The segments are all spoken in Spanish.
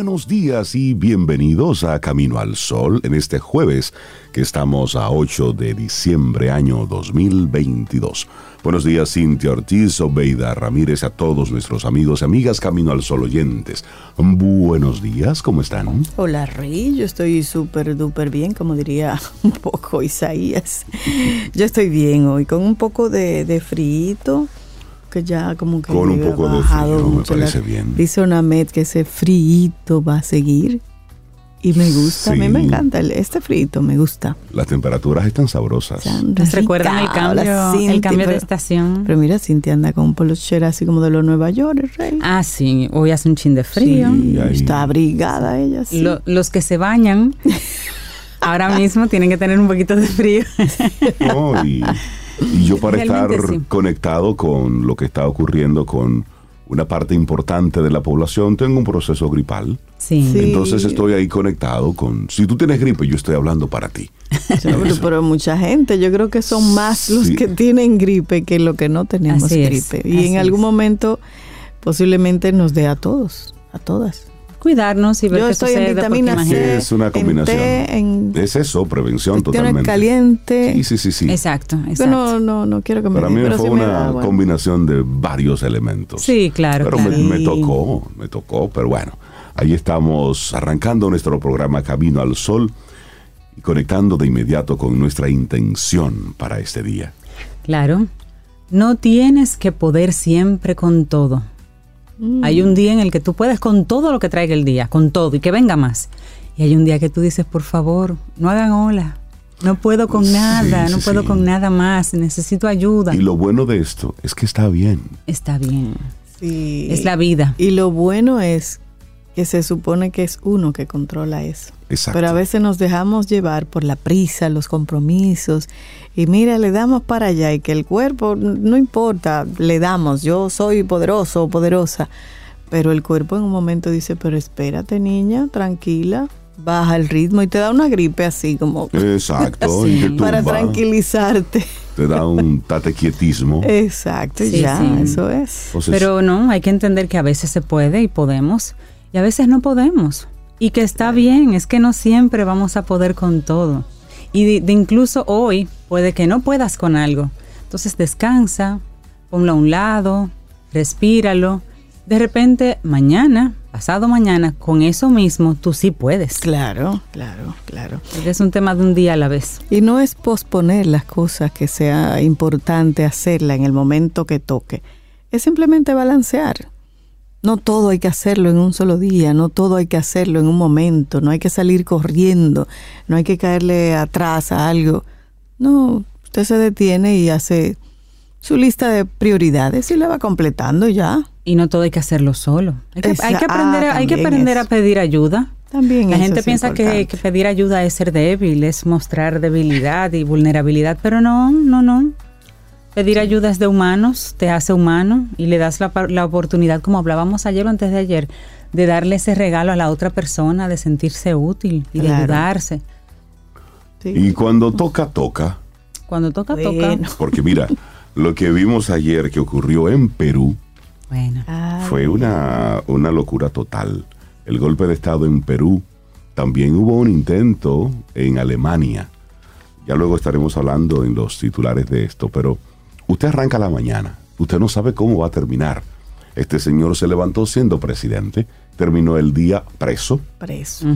Buenos días y bienvenidos a Camino al Sol en este jueves que estamos a 8 de diciembre año 2022. Buenos días Cintia Ortiz, Obeida Ramírez, a todos nuestros amigos y amigas Camino al Sol oyentes. Buenos días, ¿cómo están? Hola Rey, yo estoy súper duper bien, como diría un poco Isaías. Yo estoy bien hoy, con un poco de, de frío que ya como que con un poco de frío, me parece bien. Dice Onamet que ese frío va a seguir y me gusta, a mí me encanta, este frito me gusta. Las temperaturas están sabrosas. Nos recuerdan el cambio, el cambio de estación. Pero mira, Cintia anda con un polochera así como de los Nueva York, rey. Ah, sí, hoy hace un chin de frío. está abrigada ella, sí. los que se bañan ahora mismo tienen que tener un poquito de frío. y, yo para estar conectado con lo que está ocurriendo con una parte importante de la población tengo un proceso gripal. Sí. Entonces estoy ahí conectado con, si tú tienes gripe, yo estoy hablando para ti. pero, mucha gente, yo creo que son más los que tienen gripe que los que no tenemos gripe. y en algún momento posiblemente nos dé a todos, a todas cuidarnos y ver Yo qué estoy en vitamina C. Es una combinación. es eso, prevención totalmente. caliente. Sí, sí, sí, sí. Exacto, exacto. no, no, no quiero que me Para mí fue una combinación de varios elementos. Sí, claro. Pero Me, tocó, me tocó, pero bueno. Ahí estamos arrancando nuestro programa Camino al Sol y conectando de inmediato con nuestra intención para este día. Claro. No tienes que poder siempre con todo Mm. Hay un día en el que tú puedes con todo lo que traiga el día, con todo, y que venga más. Y hay un día que tú dices, por favor, no hagan ola. No puedo con nada, no puedo con nada más, necesito ayuda. Y lo bueno de esto es que está bien. Está bien. Sí. Es la vida. Y lo bueno es que se supone que es uno que controla eso. Exacto. Pero a veces nos dejamos llevar por la prisa, los compromisos, y mira, le damos para allá y que el cuerpo, no importa, le damos, yo soy poderoso o poderosa, pero el cuerpo en un momento dice, pero espérate niña, tranquila, baja el ritmo y te da una gripe así como... Exacto. para tranquilizarte. Te da un tatequietismo. Exacto, ya, eso es. pero no, hay que entender que a veces se puede y podemos y a veces no podemos. Y que está bien, es que no siempre vamos a poder con todo. Y de, incluso hoy puede que no puedas con algo. Entonces descansa, ponlo a un lado, respíralo. De repente, mañana, pasado mañana, con eso mismo, tú sí puedes. Claro, claro, claro. es un tema de un día a la vez. Y no es posponer las cosas que sea importante hacerla en el momento que toque. Es simplemente balancear. No todo hay que hacerlo en un solo día, no todo hay que hacerlo en un momento, no hay que salir corriendo, no hay que caerle atrás a algo. No, usted se detiene y hace su lista de prioridades y la va completando ya. Y no todo hay que hacerlo solo. Hay que, aprender, hay que aprender a pedir ayuda. También la gente piensa que, que pedir ayuda es ser débil, es mostrar debilidad y vulnerabilidad, pero no, no, no. Pedir ayuda es de humanos, te hace humano y le das la, la, oportunidad, como hablábamos ayer o antes de ayer, de darle ese regalo a la otra persona, de sentirse útil y de ayudarse. Y cuando toca, toca. Cuando toca, toca. Porque mira, lo que vimos ayer que ocurrió en Perú fue una, una locura total. El golpe de Estado en Perú. También hubo un intento en Alemania. Ya luego estaremos hablando en los titulares de esto, pero Usted arranca la mañana, usted no sabe cómo va a terminar. Este señor se levantó siendo presidente, terminó el día preso. Preso.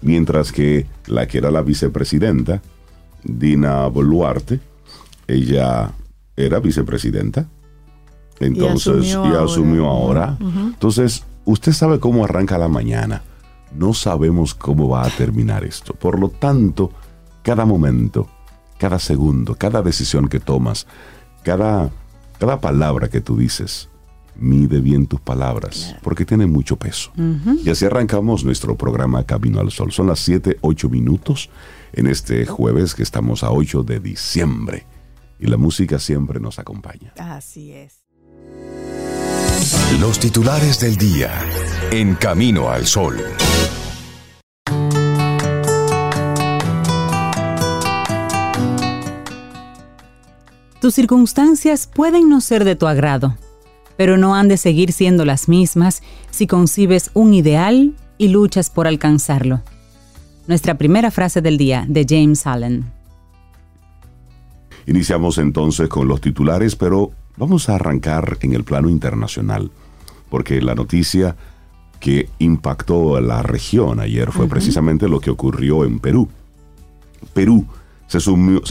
Mientras que la que era la vicepresidenta, Dina Boluarte, ella era vicepresidenta. Entonces, y asumió, ahora. Entonces, usted sabe cómo arranca la mañana. No sabemos cómo va a terminar esto. Por lo tanto, cada momento cada segundo, cada decisión que tomas, cada, cada palabra que tú dices. Mide bien tus palabras, porque tiene mucho peso. Y así arrancamos nuestro programa Camino al Sol. Son las 7, 8 minutos en este jueves que estamos a 8 de diciembre. Y la música siempre nos acompaña. Así es. Los titulares del día en Camino al Sol. Tus circunstancias pueden no ser de tu agrado, pero no han de seguir siendo las mismas si concibes un ideal y luchas por alcanzarlo. Nuestra primera frase del día de James Allen. Iniciamos entonces con los titulares, pero vamos a arrancar en el plano internacional, porque la noticia que impactó a la región ayer fue precisamente lo que ocurrió en Perú. Perú se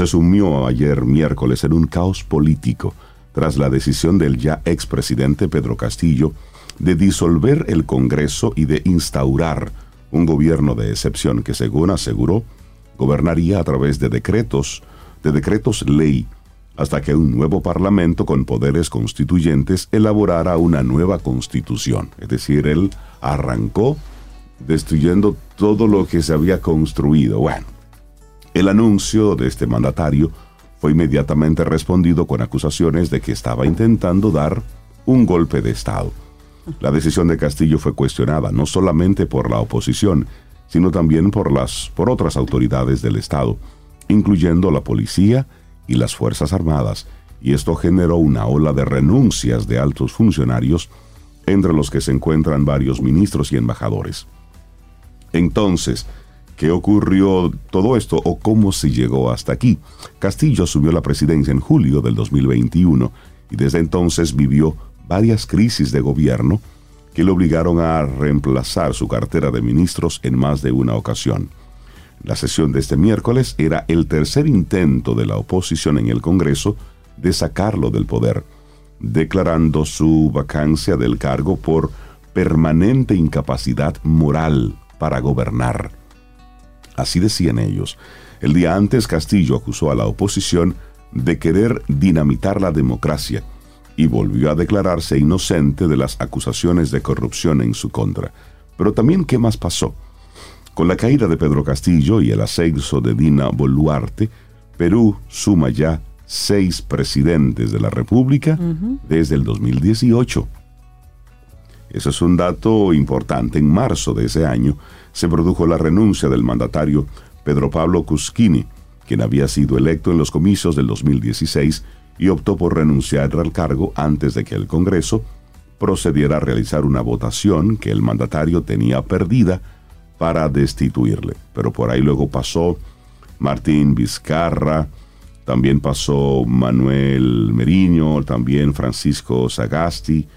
sumió, ayer miércoles en un caos político tras la decisión del ya expresidente Pedro Castillo de disolver el Congreso y de instaurar un gobierno de excepción que, según aseguró, gobernaría a través de decretos, de decretos ley, hasta que un nuevo parlamento con poderes constituyentes elaborara una nueva constitución. Es decir, él arrancó destruyendo todo lo que se había construido. Bueno, el anuncio de este mandatario fue inmediatamente respondido con acusaciones de que estaba intentando dar un golpe de Estado. La decisión de Castillo fue cuestionada no solamente por la oposición, sino también por, las, por otras autoridades del Estado, incluyendo la policía y las Fuerzas Armadas, y esto generó una ola de renuncias de altos funcionarios, entre los que se encuentran varios ministros y embajadores. Entonces, ¿qué ocurrió todo esto o cómo se llegó hasta aquí? Castillo asumió la presidencia en julio del 2021 y desde entonces vivió varias crisis de gobierno que le obligaron a reemplazar su cartera de ministros en más de una ocasión. La sesión de este miércoles era el tercer intento de la oposición en el Congreso de sacarlo del poder, declarando su vacancia del cargo por permanente incapacidad moral para gobernar. Así decían ellos. El día antes Castillo acusó a la oposición de querer dinamitar la democracia y volvió a declararse inocente de las acusaciones de corrupción en su contra. Pero también, ¿qué más pasó? Con la caída de Pedro Castillo y el ascenso de Dina Boluarte, Perú suma ya seis presidentes de la República desde el 2018. Eso es un dato importante. En marzo de ese año se produjo la renuncia del mandatario Pedro Pablo Cusquini, quien había sido electo en los comicios del 2016 y optó por renunciar al cargo antes de que el Congreso procediera a realizar una votación que el mandatario tenía perdida para destituirle. Pero por ahí luego pasó Martín Vizcarra, también pasó Manuel Meriño, también Francisco Sagasti,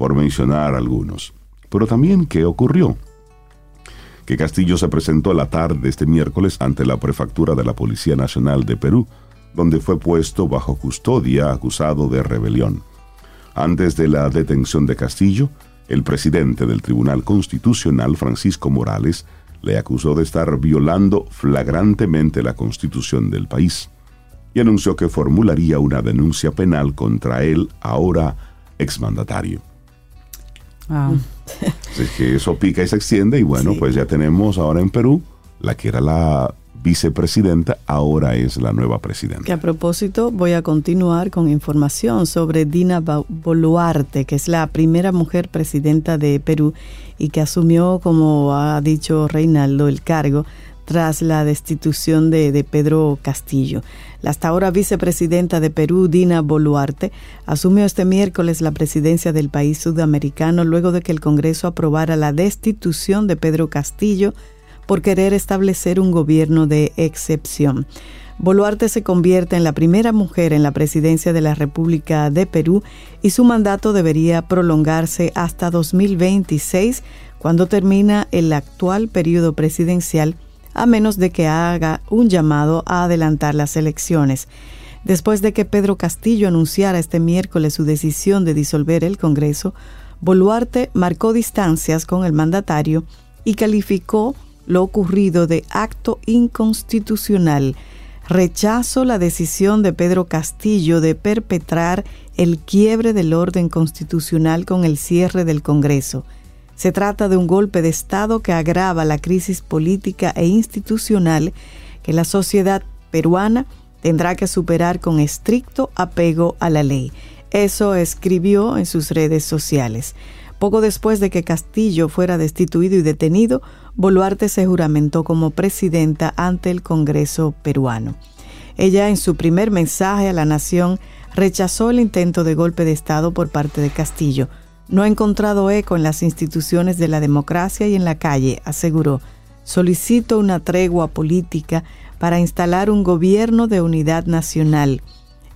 por mencionar algunos. Pero también, ¿qué ocurrió? Que Castillo se presentó la tarde de este miércoles ante la prefectura de la Policía Nacional de Perú, donde fue puesto bajo custodia acusado de rebelión. Antes de la detención de Castillo, el presidente del Tribunal Constitucional, Francisco Morales, le acusó de estar violando flagrantemente la constitución del país y anunció que formularía una denuncia penal contra él, ahora exmandatario. Así que eso pica y se extiende y bueno, pues ya tenemos ahora en Perú la que era la vicepresidenta, ahora es la nueva presidenta. Que a propósito, voy a continuar con información sobre Dina Boluarte, que es la primera mujer presidenta de Perú y que asumió, como ha dicho Reinaldo, el cargo tras la destitución de, Pedro Castillo. La hasta ahora vicepresidenta de Perú, Dina Boluarte, asumió este miércoles la presidencia del país sudamericano luego de que el Congreso aprobara la destitución de Pedro Castillo por querer establecer un gobierno de excepción. Boluarte se convierte en la primera mujer en la presidencia de la República de Perú y su mandato debería prolongarse hasta 2026, cuando termina el actual periodo presidencial, a menos de que haga un llamado a adelantar las elecciones. Después de que Pedro Castillo anunciara este miércoles su decisión de disolver el Congreso, Boluarte marcó distancias con el mandatario y calificó lo ocurrido de acto inconstitucional. Rechazo la decisión de Pedro Castillo de perpetrar el quiebre del orden constitucional con el cierre del Congreso. Se trata de un golpe de Estado que agrava la crisis política e institucional que la sociedad peruana tendrá que superar con estricto apego a la ley. Eso escribió en sus redes sociales. Poco después de que Castillo fuera destituido y detenido, Boluarte se juramentó como presidenta ante el Congreso peruano. Ella en su primer mensaje a la nación rechazó el intento de golpe de Estado por parte de Castillo. No ha encontrado eco en las instituciones de la democracia y en la calle, aseguró. Solicito una tregua política para instalar un gobierno de unidad nacional.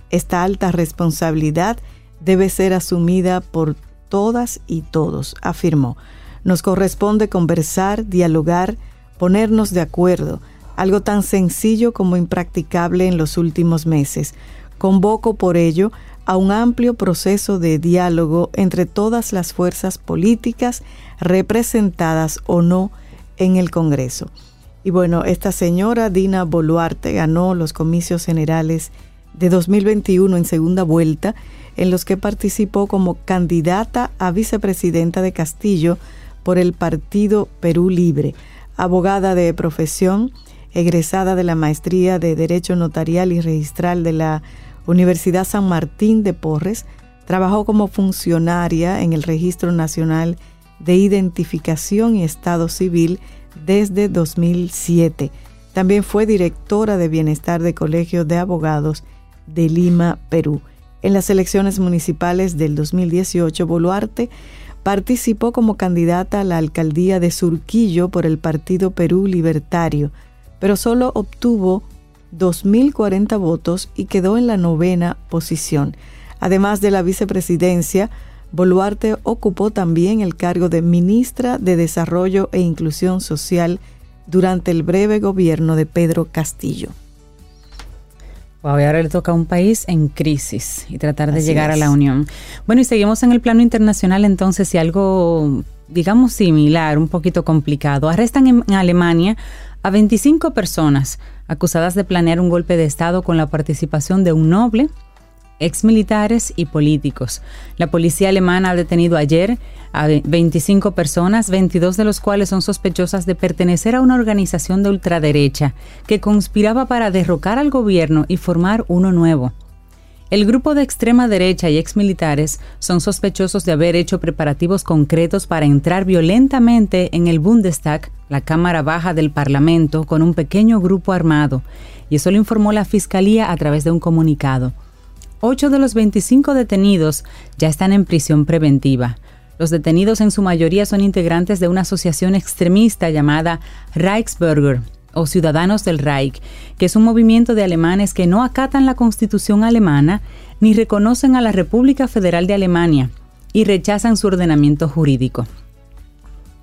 Esta alta responsabilidad debe ser asumida por todas y todos, afirmó. Nos corresponde conversar, dialogar, ponernos de acuerdo, algo tan sencillo como impracticable en los últimos meses. Convoco por ello a un amplio proceso de diálogo entre todas las fuerzas políticas representadas o no en el Congreso. Y bueno, esta señora Dina Boluarte ganó los comicios generales de 2021 en segunda vuelta, en los que participó como candidata a vicepresidenta de Castillo por el Partido Perú Libre, abogada de profesión, egresada de la Maestría de Derecho Notarial y Registral de la Universidad San Martín de Porres, trabajó como funcionaria en el Registro Nacional de Identificación y Estado Civil desde 2007. También fue directora de Bienestar de Colegio de Abogados de Lima, Perú. En las elecciones municipales del 2018, Boluarte participó como candidata a la alcaldía de Surquillo por el Partido Perú Libertario, pero solo obtuvo 2.040 votos y quedó en la novena posición. Además de la vicepresidencia, Boluarte ocupó también el cargo de ministra de Desarrollo e Inclusión Social durante el breve gobierno de Pedro Castillo. ahora le toca a un país en crisis y tratar de llegar a la unión. Bueno, y seguimos en el plano internacional entonces y algo, digamos, similar, un poquito complicado. Arrestan en Alemania a 25 personas acusadas de planear un golpe de Estado con la participación de un noble, exmilitares y políticos. La policía alemana ha detenido ayer a 25 personas, 22 de los cuales son sospechosas de pertenecer a una organización de ultraderecha que conspiraba para derrocar al gobierno y formar uno nuevo. El grupo de extrema derecha y exmilitares son sospechosos de haber hecho preparativos concretos para entrar violentamente en el Bundestag, la Cámara Baja del Parlamento, con un pequeño grupo armado, y eso lo informó la Fiscalía a través de un comunicado. Ocho de los 25 detenidos ya están en prisión preventiva. Los detenidos en su mayoría son integrantes de una asociación extremista llamada Reichsbürger, o Ciudadanos del Reich, que es un movimiento de alemanes que no acatan la constitución alemana ni reconocen a la República Federal de Alemania y rechazan su ordenamiento jurídico.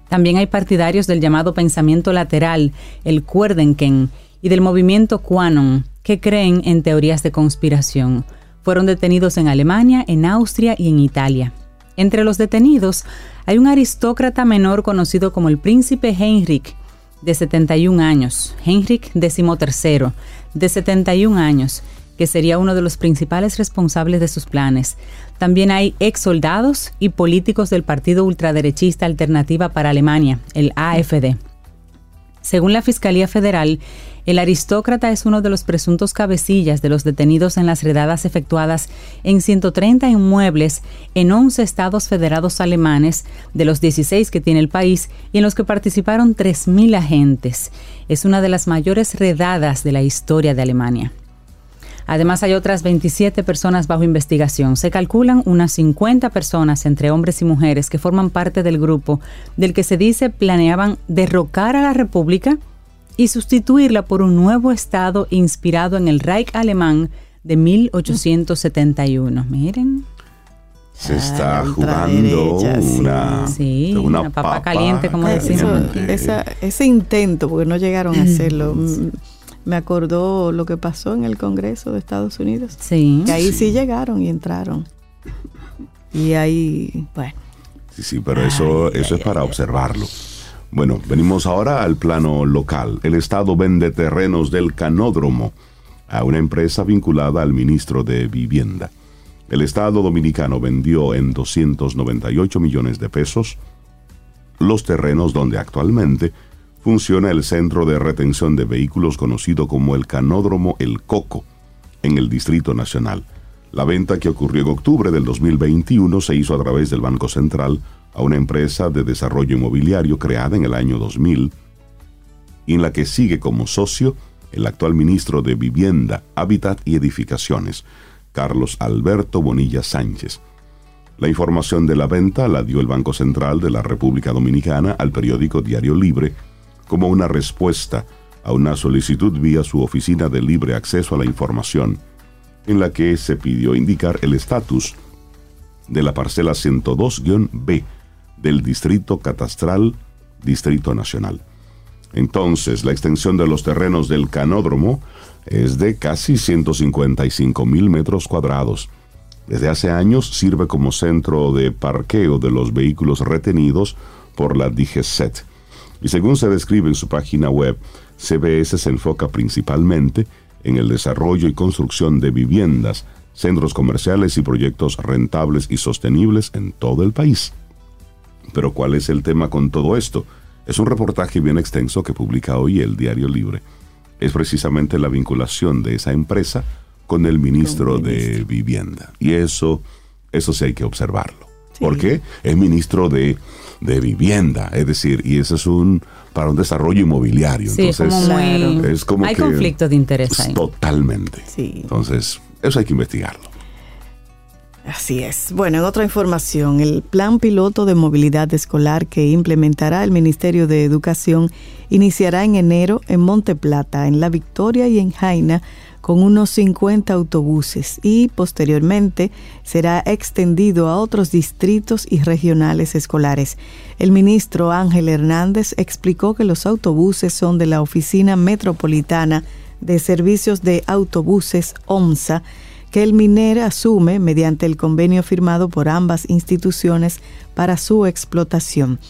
También hay partidarios del llamado pensamiento lateral, el Kuerdenken, y del movimiento Quanon, que creen en teorías de conspiración. Fueron detenidos en Alemania, en Austria y en Italia. Entre los detenidos hay un aristócrata menor conocido como el príncipe Heinrich, de 71 años, Heinrich XIII, de 71 años, que sería uno de los principales responsables de sus planes. También hay ex soldados y políticos del partido ultraderechista Alternativa para Alemania, el AFD. Según la Fiscalía Federal, el aristócrata es uno de los presuntos cabecillas de los detenidos en las redadas efectuadas en 130 inmuebles en 11 estados federados alemanes, de los 16 que tiene el país, y en los que participaron 3.000 agentes. Es una de las mayores redadas de la historia de Alemania. Además, hay otras 27 personas bajo investigación. Se calculan unas 50 personas, entre hombres y mujeres, que forman parte del grupo del que se dice planeaban derrocar a la República y sustituirla por un nuevo Estado inspirado en el Reich alemán de 1871. Miren. Se está ah, jugando una, sí, una, papa, caliente, como decimos. ese intento, porque no llegaron a hacerlo, me acordó lo que pasó en el Congreso de Estados Unidos. Sí. Que ahí sí, llegaron y entraron. Y ahí, bueno. Sí, sí, pero eso, eso es para observarlo. Bueno, venimos ahora al plano local. El Estado vende terrenos del canódromo a una empresa vinculada al ministro de Vivienda. El Estado dominicano vendió en 298 millones de pesos los terrenos donde actualmente funciona el centro de retención de vehículos conocido como el Canódromo El Coco en el Distrito Nacional. La venta que ocurrió en octubre del 2021 se hizo a través del Banco Central a una empresa de desarrollo inmobiliario creada en el año 2000 y en la que sigue como socio el actual ministro de Vivienda, Hábitat y Edificaciones. Carlos Alberto Bonilla Sánchez. La información de la venta la dio el Banco Central de la República Dominicana al periódico Diario Libre como una respuesta a una solicitud vía su oficina de libre acceso a la información, en la que se pidió indicar el estatus de la parcela 102-B del Distrito Catastral Distrito Nacional. Entonces, la extensión de los terrenos del canódromo es de casi 155 mil metros cuadrados. Desde hace años sirve como centro de parqueo de los vehículos retenidos por la DGCET. Y según se describe en su página web, CBS se enfoca principalmente en el desarrollo y construcción de viviendas, centros comerciales y proyectos rentables y sostenibles en todo el país. Pero ¿cuál es el tema con todo esto? Es un reportaje bien extenso que publica hoy el Diario Libre. Es precisamente la vinculación de esa empresa con el ministro, de Vivienda. Y eso, eso sí hay que observarlo. ¿Por qué? Es ministro de, Vivienda, es decir, y eso es un para un desarrollo inmobiliario. Entonces, es como hay conflicto de interés ahí. Totalmente. Entonces, eso hay que investigarlo. Así es. Bueno, en otra información, el plan piloto de movilidad escolar que implementará el Ministerio de Educación iniciará en enero en Monte Plata, en La Victoria y en Jaina con unos 50 autobuses y posteriormente será extendido a otros distritos y regionales escolares. El ministro Ángel Hernández explicó que los autobuses son de la Oficina Metropolitana de Servicios de Autobuses OMSA que el MINER asume mediante el convenio firmado por ambas instituciones para su explotación.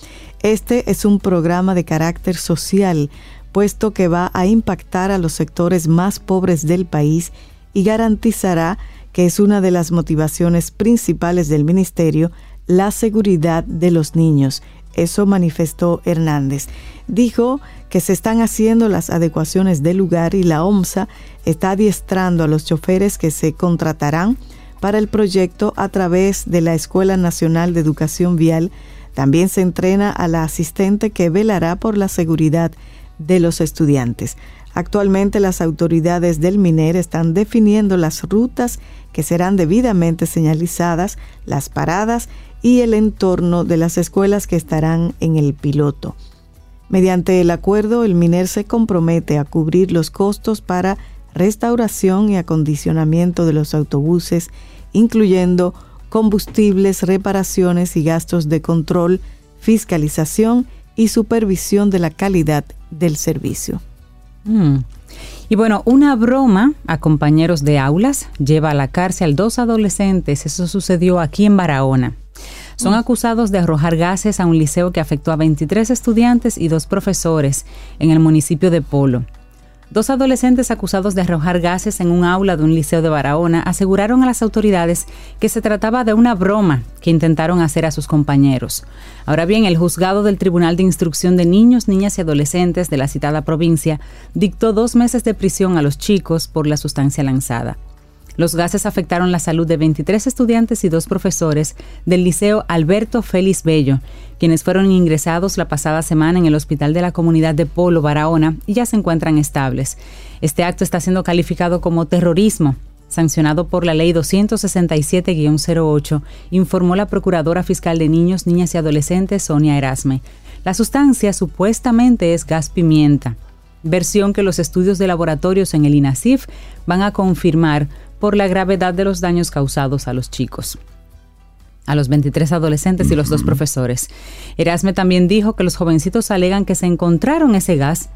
Este es un programa de carácter social, puesto que va a impactar a los sectores más pobres del país y garantizará que es una de las motivaciones principales del Ministerio, la seguridad de los niños. Eso manifestó Hernández. Dijo que se están haciendo las adecuaciones del lugar y la OMSA está adiestrando a los choferes que se contratarán para el proyecto a través de la Escuela Nacional de Educación Vial. También se entrena a la asistente que velará por la seguridad de los estudiantes. Actualmente las autoridades del MINER están definiendo las rutas que serán debidamente señalizadas, las paradas y el entorno de las escuelas que estarán en el piloto. Mediante el acuerdo, el MINER se compromete a cubrir los costos para restauración y acondicionamiento de los autobuses, incluyendo combustibles, reparaciones y gastos de control, fiscalización y supervisión de la calidad del servicio. Mm. Y bueno, una broma a compañeros de aulas lleva a la cárcel dos adolescentes. Eso sucedió aquí en Barahona. Son acusados de arrojar gases a un liceo que afectó a 23 estudiantes y dos profesores en el municipio de Polo. Dos adolescentes acusados de arrojar gases en un aula de un liceo de Barahona aseguraron a las autoridades que se trataba de una broma que intentaron hacer a sus compañeros. Ahora bien, el juzgado del Tribunal de Instrucción de Niños, Niñas y Adolescentes de la citada provincia dictó dos meses de prisión a los chicos por la sustancia lanzada. Los gases afectaron la salud de 23 estudiantes y dos profesores del Liceo Alberto Félix Bello, quienes fueron ingresados la pasada semana en el Hospital de la Comunidad de Polo, Barahona, y ya se encuentran estables. Este acto está siendo calificado como terrorismo sancionado por la Ley 267-08, informó la Procuradora Fiscal de Niños, Niñas y Adolescentes, Sonia Erasme. La sustancia supuestamente es gas pimienta, versión que los estudios de laboratorios en el INASIF van a confirmar por la gravedad de los daños causados a los chicos a los 23 adolescentes y los dos profesores. Erasme también dijo que los jovencitos alegan que se encontraron ese gas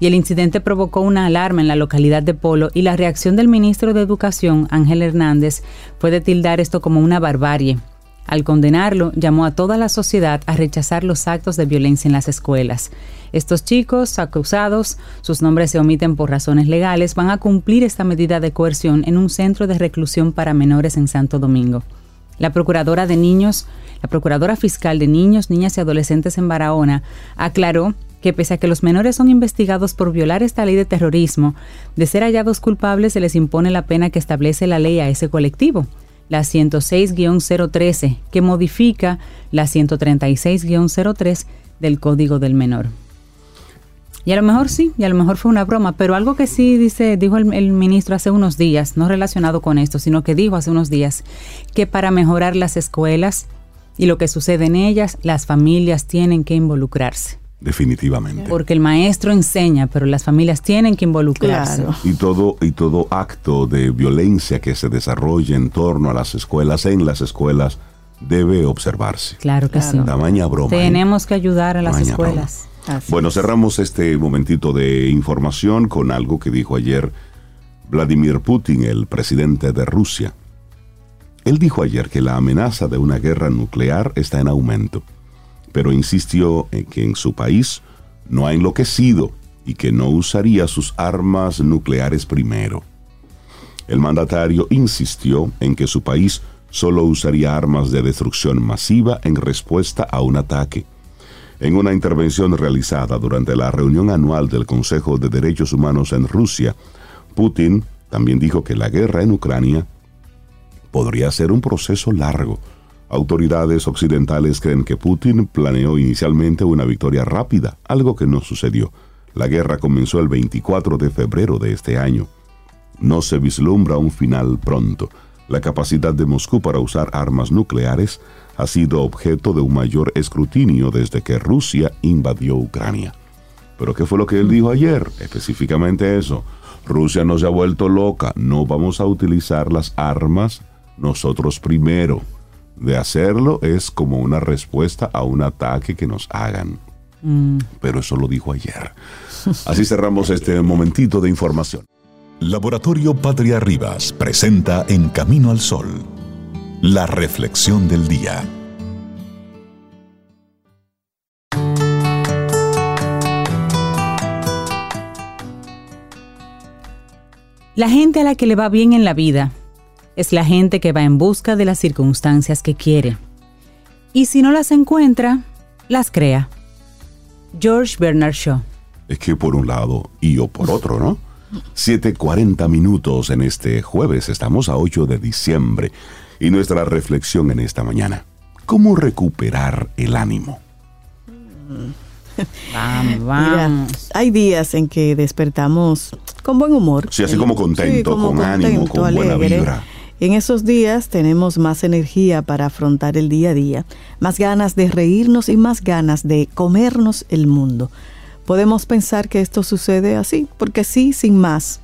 y el incidente provocó una alarma en la localidad de Polo y la reacción del ministro de Educación, Ángel Hernández, fue de tildar esto como una barbarie. Al condenarlo, llamó a toda la sociedad a rechazar los actos de violencia en las escuelas. Estos chicos acusados, sus nombres se omiten por razones legales, van a cumplir esta medida de coerción en un centro de reclusión para menores en Santo Domingo. La procuradora de niños, la procuradora fiscal de niños, niñas y adolescentes en Barahona aclaró que pese a que los menores son investigados por violar esta ley de terrorismo, de ser hallados culpables se les impone la pena que establece la ley a ese colectivo, la 106-013, que modifica la 136-03 del Código del Menor. Y a lo mejor sí, y a lo mejor fue una broma, pero algo que sí dice, dijo el, el, ministro hace unos días, no relacionado con esto, sino que dijo hace unos días que para mejorar las escuelas y lo que sucede en ellas, las familias tienen que involucrarse. Definitivamente. Porque el maestro enseña, pero las familias tienen que involucrarse. Y todo y todo acto de violencia que se desarrolle en torno a las escuelas, en las escuelas, debe observarse. Claro que sí. Tamaña broma. ¿eh? Tenemos que ayudar a las escuelas. Bueno, cerramos este momentito de información con algo que dijo ayer Vladimir Putin, el presidente de Rusia. Él dijo ayer que la amenaza de una guerra nuclear está en aumento pero insistió en que en su país no ha enloquecido y que no usaría sus armas nucleares primero. El mandatario insistió en que su país solo usaría armas de destrucción masiva en respuesta a un ataque. En una intervención realizada durante la reunión anual del Consejo de Derechos Humanos en Rusia, Putin también dijo que la guerra en Ucrania podría ser un proceso largo, Autoridades occidentales creen que Putin planeó inicialmente una victoria rápida, algo que no sucedió. La guerra comenzó el 24 de febrero de este año. No se vislumbra un final pronto. La capacidad de Moscú para usar armas nucleares ha sido objeto de un mayor escrutinio desde que Rusia invadió Ucrania. Pero ¿qué fue lo que él dijo ayer? Específicamente eso. Rusia no se ha vuelto loca, no vamos a utilizar las armas nosotros primero de hacerlo es como una respuesta a un ataque que nos hagan. Mm. Pero eso lo dijo ayer. Así cerramos este momentito de información. Laboratorio Patria Rivas presenta En Camino al Sol, la reflexión del día. La gente a la que le va bien en la vida es la gente que va en busca de las circunstancias que quiere. Y si no las encuentra, las crea. George Bernard Shaw. Es que por un lado y yo por otro, ¿no? 7.40 minutos en este jueves, estamos a 8 de diciembre y nuestra reflexión en esta mañana. ¿Cómo recuperar el ánimo? Vamos, vamos. hay días en que despertamos con buen humor. Sí, así como contento, con ánimo, con buena vibra. En esos días tenemos más energía para afrontar el día a día, más ganas de reírnos y más ganas de comernos el mundo. Podemos pensar que esto sucede así, porque sí, sin más.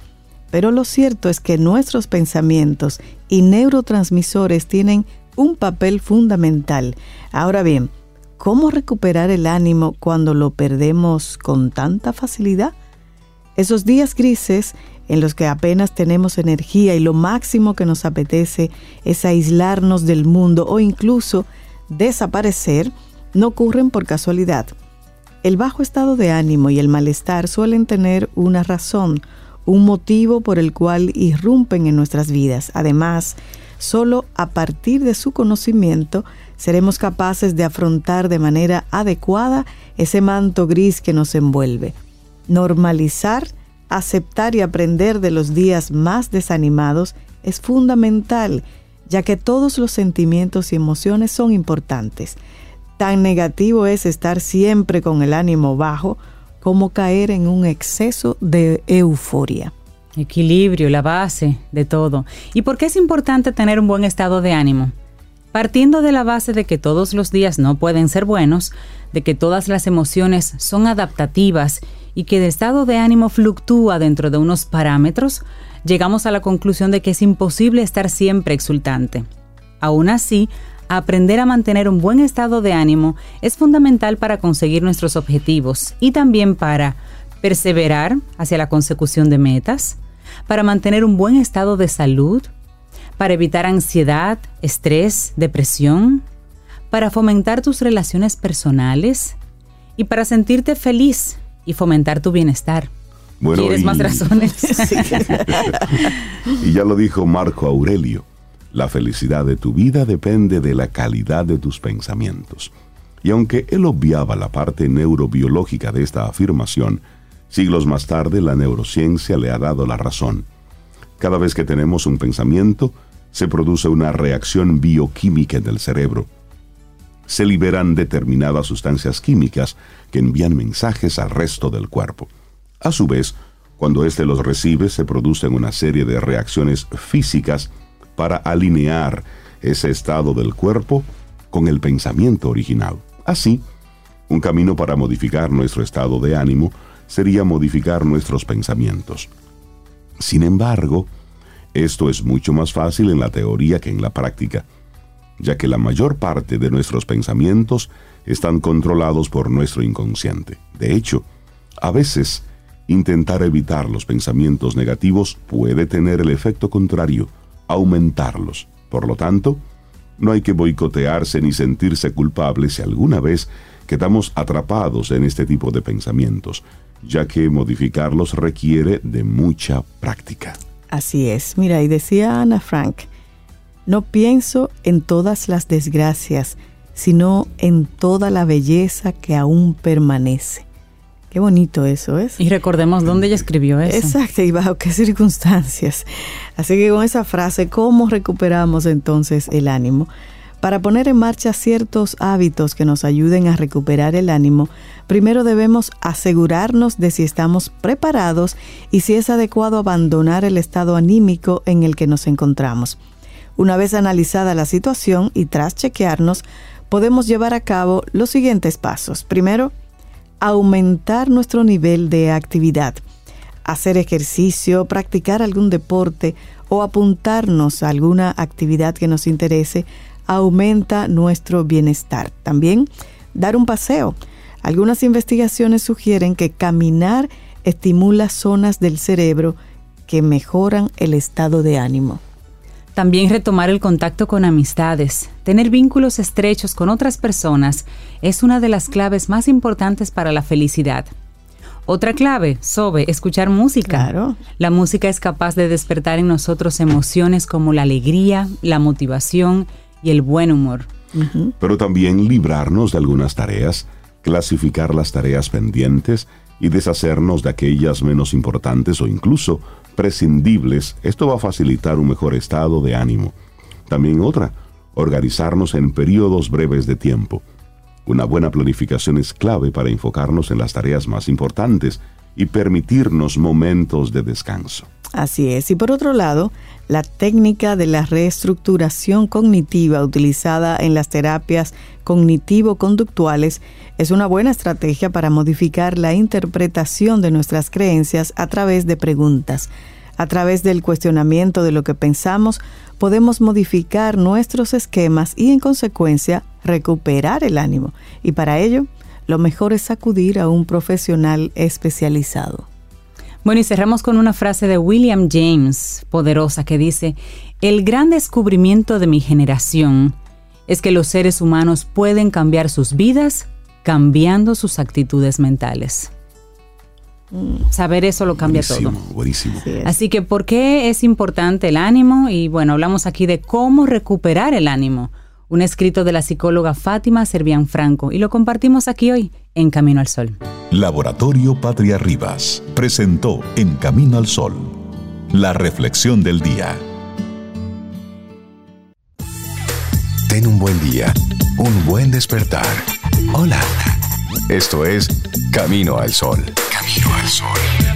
Pero lo cierto es que nuestros pensamientos y neurotransmisores tienen un papel fundamental. Ahora bien, ¿cómo recuperar el ánimo cuando lo perdemos con tanta facilidad? Esos días grises en los que apenas tenemos energía y lo máximo que nos apetece es aislarnos del mundo o incluso desaparecer, no ocurren por casualidad. El bajo estado de ánimo y el malestar suelen tener una razón, un motivo por el cual irrumpen en nuestras vidas. Además, solo a partir de su conocimiento seremos capaces de afrontar de manera adecuada ese manto gris que nos envuelve. Normalizar aceptar y aprender de los días más desanimados es fundamental, ya que todos los sentimientos y emociones son importantes. Tan negativo es estar siempre con el ánimo bajo como caer en un exceso de euforia. Equilibrio, la base de todo. ¿Y por qué es importante tener un buen estado de ánimo? Partiendo de la base de que todos los días no pueden ser buenos, de que todas las emociones son adaptativas y que el estado de ánimo fluctúa dentro de unos parámetros, llegamos a la conclusión de que es imposible estar siempre exultante. Aún así, aprender a mantener un buen estado de ánimo es fundamental para conseguir nuestros objetivos y también para perseverar hacia la consecución de metas, para mantener un buen estado de salud, para evitar ansiedad, estrés, depresión, para fomentar tus relaciones personales y para sentirte feliz y fomentar tu bienestar. ¿Quieres más razones? y ya lo dijo Marco Aurelio, la felicidad de tu vida depende de la calidad de tus pensamientos. Y aunque él obviaba la parte neurobiológica de esta afirmación, siglos más tarde la neurociencia le ha dado la razón. Cada vez que tenemos un pensamiento, se produce una reacción bioquímica en el cerebro. Se liberan determinadas sustancias químicas que envían mensajes al resto del cuerpo. A su vez, cuando éste los recibe, se producen una serie de reacciones físicas para alinear ese estado del cuerpo con el pensamiento original. Así, un camino para modificar nuestro estado de ánimo sería modificar nuestros pensamientos. Sin embargo, esto es mucho más fácil en la teoría que en la práctica, ya que la mayor parte de nuestros pensamientos están controlados por nuestro inconsciente. De hecho, a veces, intentar evitar los pensamientos negativos puede tener el efecto contrario, aumentarlos. Por lo tanto, no hay que boicotearse ni sentirse culpable si alguna vez quedamos atrapados en este tipo de pensamientos, ya que modificarlos requiere de mucha práctica. Así es. Mira, y decía Ana Frank, no pienso en todas las desgracias, sino en toda la belleza que aún permanece. Qué bonito eso es. Y recordemos dónde ella escribió eso. Exacto, y bajo qué circunstancias. Así que con esa frase, ¿cómo recuperamos entonces el ánimo? Para poner en marcha ciertos hábitos que nos ayuden a recuperar el ánimo, primero debemos asegurarnos de si estamos preparados y si es adecuado abandonar el estado anímico en el que nos encontramos. Una vez analizada la situación y tras chequearnos, podemos llevar a cabo los siguientes pasos. Primero, aumentar nuestro nivel de actividad, hacer ejercicio, practicar algún deporte o apuntarnos a alguna actividad que nos interese aumenta nuestro bienestar. También dar un paseo. Algunas investigaciones sugieren que caminar estimula zonas del cerebro que mejoran el estado de ánimo. También retomar el contacto con amistades. Tener vínculos estrechos con otras personas es una de las claves más importantes para la felicidad. Otra clave, Sobe, escuchar música. Claro. La música es capaz de despertar en nosotros emociones como la alegría, la motivación y el buen humor. Pero también librarnos de algunas tareas, clasificar las tareas pendientes y deshacernos de aquellas menos importantes o incluso prescindibles, esto va a facilitar un mejor estado de ánimo. También otra, organizarnos en periodos breves de tiempo. Una buena planificación es clave para enfocarnos en las tareas más importantes y permitirnos momentos de descanso. Así es. Y por otro lado, la técnica de la reestructuración cognitiva utilizada en las terapias cognitivo-conductuales es una buena estrategia para modificar la interpretación de nuestras creencias a través de preguntas. A través del cuestionamiento de lo que pensamos, podemos modificar nuestros esquemas y en consecuencia recuperar el ánimo. Y para ello, lo mejor es acudir a un profesional especializado. Bueno, y cerramos con una frase de William James, poderosa, que dice, el gran descubrimiento de mi generación es que los seres humanos pueden cambiar sus vidas cambiando sus actitudes mentales. Mm. Saber eso lo cambia todo. Buenísimo. Así que, ¿por qué es importante el ánimo? Y bueno, hablamos aquí de cómo recuperar el ánimo. Un escrito de la psicóloga Fátima Servián Franco y lo compartimos aquí hoy en Camino al Sol. Laboratorio Patria Rivas presentó En Camino al Sol la reflexión del día. Ten un buen día, un buen despertar. Hola. Esto es Camino al Sol. Camino al Sol.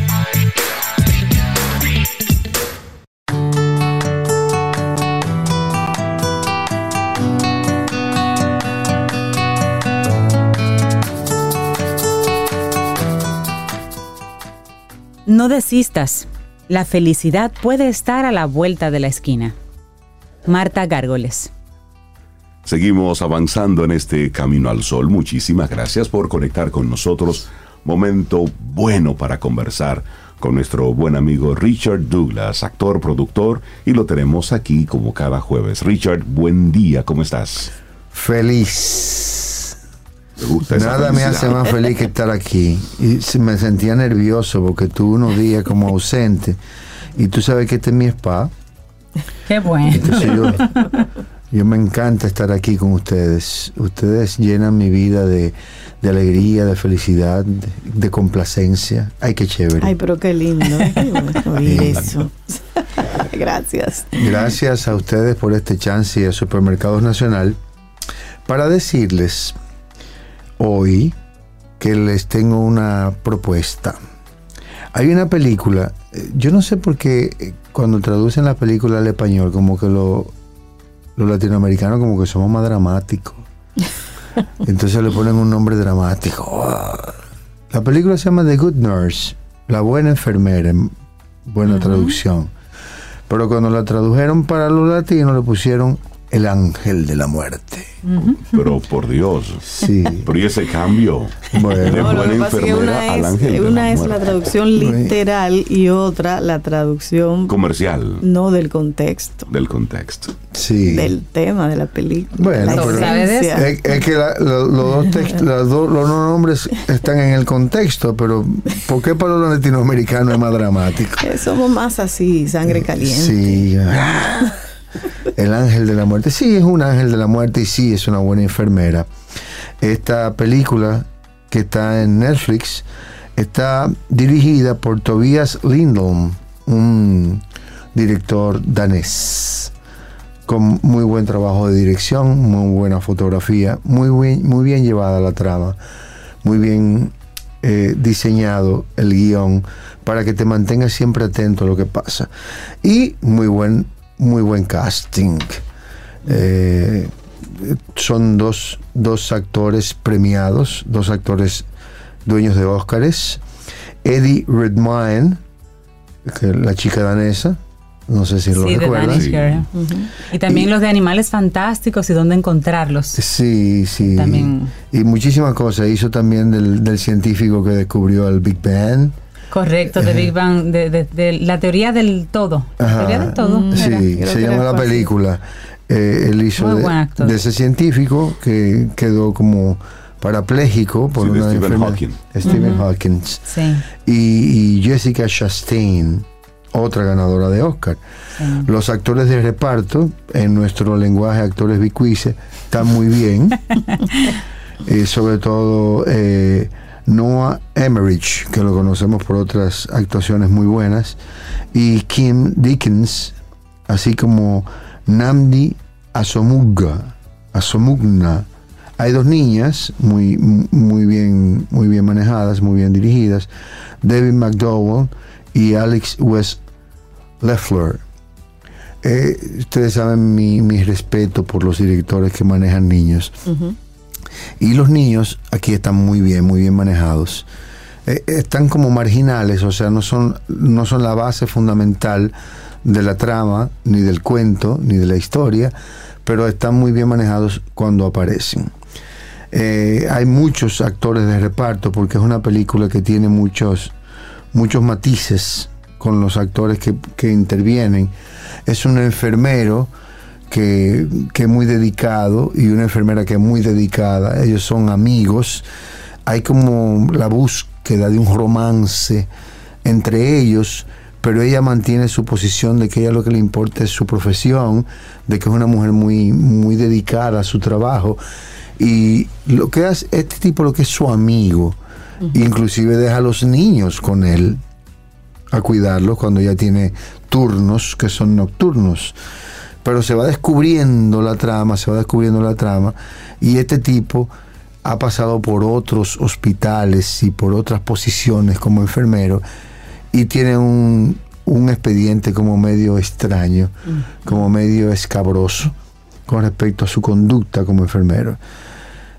No desistas. La felicidad puede estar a la vuelta de la esquina. Marta Gárgoles. Seguimos avanzando en este camino al sol. Muchísimas gracias por conectar con nosotros. Momento bueno para conversar con nuestro buen amigo Richard Douglas, actor, productor, y lo tenemos aquí como cada jueves. Richard, buen día, ¿cómo estás? Feliz Nada me hace más feliz que estar aquí. Y me sentía nervioso porque tuve unos días como ausente. Y tú sabes que este es mi spa. Qué bueno. yo, me encanta estar aquí con ustedes. Ustedes llenan mi vida de, alegría, de felicidad, de, complacencia. Ay, qué chévere. Ay, pero qué lindo. oír eso. Gracias. Gracias a ustedes por este chance y a Supermercados Nacional para decirles hoy que les tengo una propuesta. Hay una película, eh, yo no sé por qué eh, cuando traducen la película al español, como que los latinoamericanos como que somos más dramáticos. Entonces le ponen un nombre dramático. La película se llama The Good Nurse, la buena enfermera, en buena traducción. Pero cuando la tradujeron para los latinos le pusieron el ángel de la muerte. Pero por Dios. Sí. Pero y ese cambio bueno, una es, Una es la traducción literal y otra la traducción comercial. No del contexto. Del contexto. Sí. Del tema de la película. Bueno, pero es, que los, dos los dos nombres están en el contexto, pero ¿por qué para los latinoamericanos es más dramático? somos más así, sangre caliente. Sí. El ángel de la muerte. Sí, es un ángel de la muerte y sí, es una buena enfermera. Esta película que está en Netflix está dirigida por Tobias Lindholm, un director danés, con muy buen trabajo de dirección, muy buena fotografía, muy bien, muy bien llevada la trama, muy bien eh, diseñado el guion para que te mantengas siempre atento a lo que pasa. Y muy buen muy buen casting. Eh, son dos, actores premiados, dos actores dueños de Óscares. Eddie Redmayne, la chica danesa, no sé si lo recuerdan. Y también los de Animales Fantásticos y dónde encontrarlos. Sí, sí. Y muchísimas cosas. Hizo también del, del científico que descubrió el Big Bang. Correcto, de Big Bang, de, la teoría del todo. teoría del todo. Mm, sí, se llama la película. Eh, él hizo de, ese científico que quedó como parapléjico por una Stephen Hawking. Stephen Hawking. Sí. Y, Jessica Chastain, otra ganadora de Oscar. Los actores de reparto, en nuestro lenguaje actores bicuice, están muy bien. y sobre todo eh, Noah Emmerich, que lo conocemos por otras actuaciones muy buenas, y Kim Dickens, así como Namdi Asomugna. Asomugna. Hay dos niñas muy, muy, bien, muy bien manejadas, muy bien dirigidas, David McDowell y Alex West Leffler. Eh, ustedes saben mi, respeto por los directores que manejan niños. Y los niños aquí están muy bien, muy bien manejados. Eh, están como marginales, o sea, no son, no son la base fundamental de la trama, ni del cuento, ni de la historia, pero están muy bien manejados cuando aparecen. Eh, hay muchos actores de reparto porque es una película que tiene muchos, muchos matices con los actores que, que intervienen. Es un enfermero que, es muy dedicado y una enfermera que es muy dedicada. Ellos son amigos. Hay como la búsqueda de un romance entre ellos, pero ella mantiene su posición de que ella lo que le importa es su profesión, de que es una mujer muy, muy dedicada a su trabajo. Y lo que hace este tipo, lo que es su amigo, inclusive deja a los niños con él a cuidarlos cuando ella tiene turnos que son nocturnos pero se va descubriendo la trama, se va descubriendo la trama, y este tipo ha pasado por otros hospitales y por otras posiciones como enfermero, y tiene un, expediente como medio extraño, como medio escabroso con respecto a su conducta como enfermero.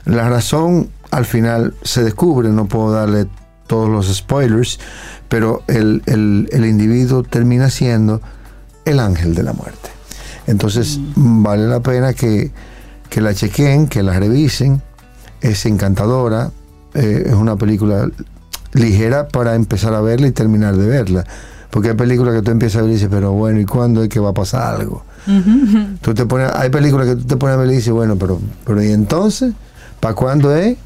La razón al final se descubre, no puedo darle todos los spoilers, pero el, el individuo termina siendo el ángel de la muerte. Entonces vale la pena que, la chequen, que la revisen. Es encantadora, eh, es una película ligera para empezar a verla y terminar de verla. Porque hay películas que tú empiezas a ver y dices, pero bueno, ¿y cuándo es que va a pasar algo? tú te pones, hay películas que tú te pones a ver y dices, bueno, pero, pero ¿y entonces? ¿Para cuándo es?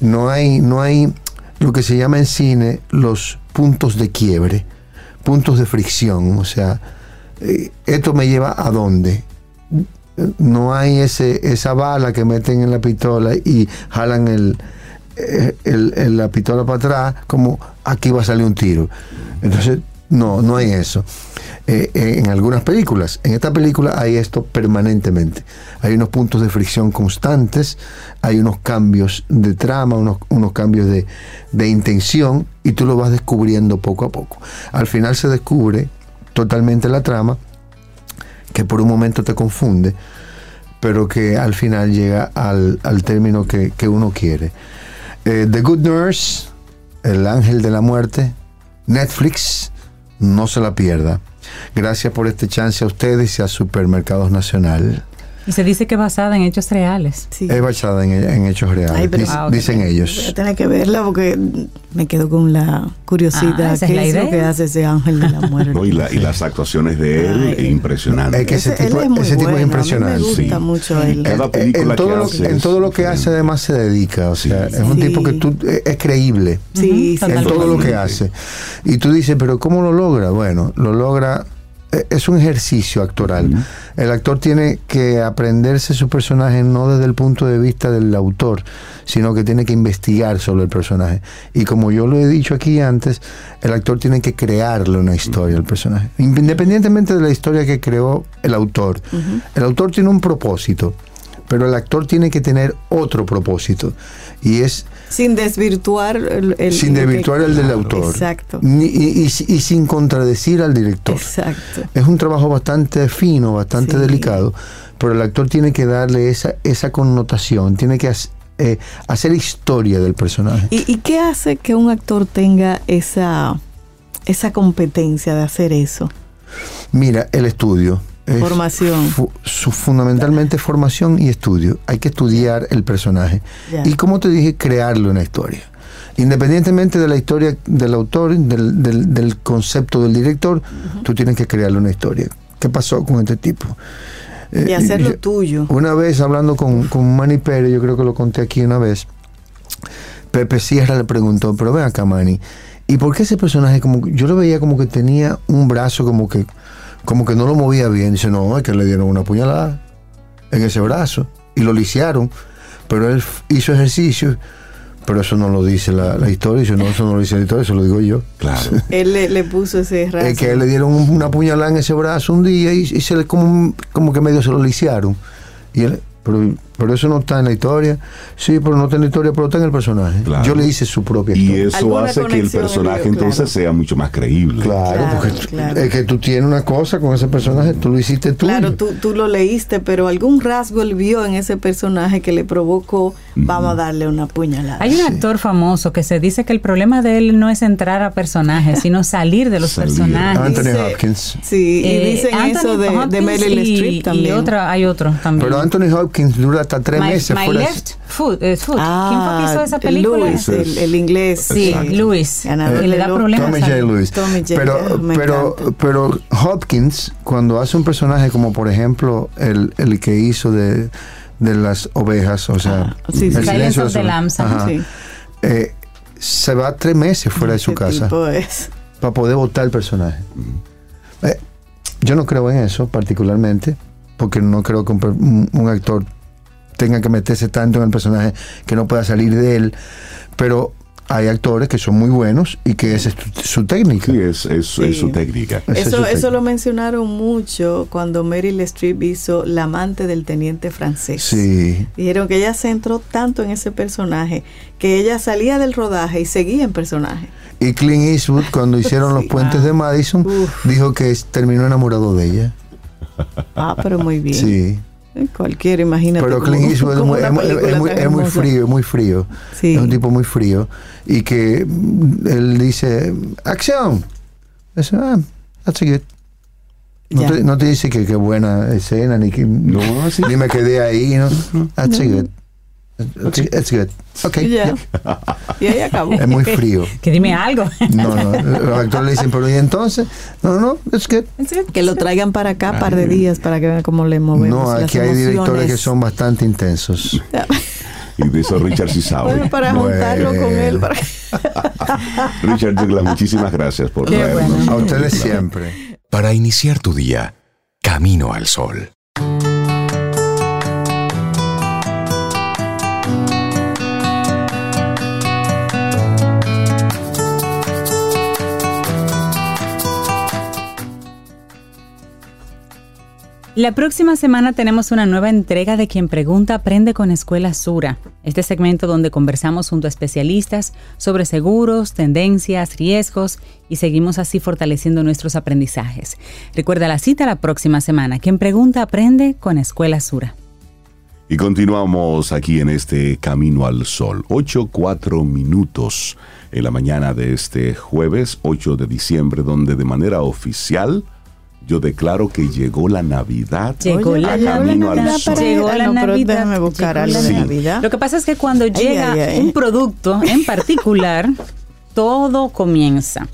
No hay, no hay lo que se llama en cine los puntos de quiebre, puntos de fricción. O sea, ¿esto me lleva a dónde? No hay ese, esa bala que meten en la pistola y jalan el, eh, el, la pistola para atrás, como aquí va a salir un tiro. Entonces, no, no hay eso. eh, en algunas películas. En esta película hay esto permanentemente. Hay unos puntos de fricción constantes, hay unos cambios de trama, unos, unos cambios de, de intención y tú lo vas descubriendo poco a poco. Al final se descubre totalmente la trama que por un momento te confunde, pero que al final llega al, término que, uno quiere. Eh, The Good Nurse, El Ángel de la Muerte, Netflix, no se la pierda. Gracias por este chance a ustedes y a Supermercados Nacional. Y se dice que es basada en hechos reales. Es basada en, hechos reales, dicen ellos. Voy a tener que verla porque me quedo con la curiosidad. Ah, ¿Qué es, lo que hace ese ángel de la muerte? y, las actuaciones de él, impresionantes. Es que ese, tipo, ese tipo es impresionante. me gusta mucho él. en, todo lo, en todo lo que hace además se dedica. O sea, es un tipo que tú, es creíble en todo lo que hace. Y tú dices, pero ¿cómo lo logra? Bueno, lo logra eh, es un ejercicio actoral. El actor tiene que aprenderse su personaje no desde el punto de vista del autor, sino que tiene que investigar sobre el personaje. Y como yo lo he dicho aquí antes, el actor tiene que crearle una historia al personaje, independientemente de la historia que creó el autor. El autor tiene un propósito, pero el actor tiene que tener otro propósito y es sin desvirtuar el, sin desvirtuar el del autor. Exacto. y, sin contradecir al director. Exacto. Es un trabajo bastante fino, bastante delicado, pero el actor tiene que darle esa, esa connotación, tiene que eh, hacer historia del personaje. ¿Y, ¿Y, qué hace que un actor tenga esa, esa competencia de hacer eso? Mira, el estudio formación. su, fundamentalmente formación y estudio. Hay que estudiar el personaje. Y como te dije, crearle una historia. Independientemente de la historia del autor, del, del, concepto del director, tú tienes que crearle una historia. ¿Qué pasó con este tipo? Y eh, hacerlo tuyo. Una vez hablando con, con Manny Pérez, yo creo que lo conté aquí una vez, Pepe Sierra le preguntó, pero ven acá Manny, ¿y por qué ese personaje como yo lo veía como que tenía un brazo como que como que no lo movía bien. Dice, no, es que le dieron una puñalada en ese brazo y lo lisiaron. Pero él hizo ejercicio, pero eso no lo dice la, historia. Dice, no, eso no lo dice la historia, eso lo digo yo. Claro. él le, puso ese brazo. Es que él le dieron una puñalada en ese brazo un día y, se le como, como que medio se lo lisiaron. Y él, pero, pero, eso no está en la historia. Sí, pero no está en la historia, pero está en el personaje. Yo le hice su propia historia. Y eso hace que el personaje entonces sea mucho más creíble. Claro, porque es que tú tienes una cosa con ese personaje, tú lo hiciste tú. Claro, tú, tú lo leíste, pero algún rasgo él vio en ese personaje que le provocó, vamos a darle una puñalada. Hay un actor famoso que se dice que el problema de él no es entrar a personajes, sino salir de los personajes. Anthony Hopkins. Sí, y eh, dicen eso de, de Meryl Streep también. Y otra, hay otro también. Pero Anthony Hopkins dura hasta tres meses. My Left Foot. Eh, foot. ¿Quién fue que hizo esa película? el, inglés. Sí, Luis. y le da problemas. Tommy J. Lewis. pero, pero, pero Hopkins, cuando hace un personaje como por ejemplo el, el que hizo de, de las ovejas, o sea, ah, sí, el silencio de Lambs, eh, se va tres meses fuera de su casa para poder votar el personaje. Eh, yo no creo en eso particularmente, porque no creo que un actor tenga que meterse tanto en el personaje que no pueda salir de él, pero hay actores que son muy buenos y que esa es su técnica. Sí, es, es, su técnica. Eso, eso lo mencionaron mucho cuando Meryl Streep hizo La amante del teniente francés. Sí. Dijeron que ella se entró tanto en ese personaje que ella salía del rodaje y seguía en personaje. Y Clint Eastwood, cuando hicieron los puentes de Madison, dijo que terminó enamorado de ella. Ah, pero muy bien. Sí. Cualquiera, imagínate. Pero Clint Eastwood es, muy, es, muy, frío, es muy frío. Es un tipo muy frío. Y que él dice, acción. Eso, ah, that's good. No te, no te, dice que qué buena escena, ni que no, ni me quedé ahí, ¿no? That's good. It's good. Ok. Yeah. Y ahí acabó. Es muy frío. que dime algo. no, no. Los actores le dicen, pero ¿y entonces? No, no, it's good. Que lo traigan para acá un par de días para que vean cómo le movemos. No, aquí hay directores que son bastante intensos. y de eso Richard sí sabe. Bueno, para juntarlo con él. Para... Richard Douglas, muchísimas gracias por traernos. A ustedes siempre. Para iniciar tu día, camino al sol. La próxima semana tenemos una nueva entrega de Quien Pregunta Aprende con Escuela Sura. Este segmento donde conversamos junto a especialistas sobre seguros, tendencias, riesgos y seguimos así fortaleciendo nuestros aprendizajes. Recuerda la cita la próxima semana. Quien Pregunta Aprende con Escuela Sura. Y continuamos aquí en este Camino al Sol. 8, 4 minutos en la mañana de este jueves 8 de diciembre, donde de manera oficial yo declaro que llegó la Navidad. Llegó la, Navidad. Llegó la Navidad. buscar la Navidad. Lo que pasa es que cuando llega un producto en particular, todo comienza.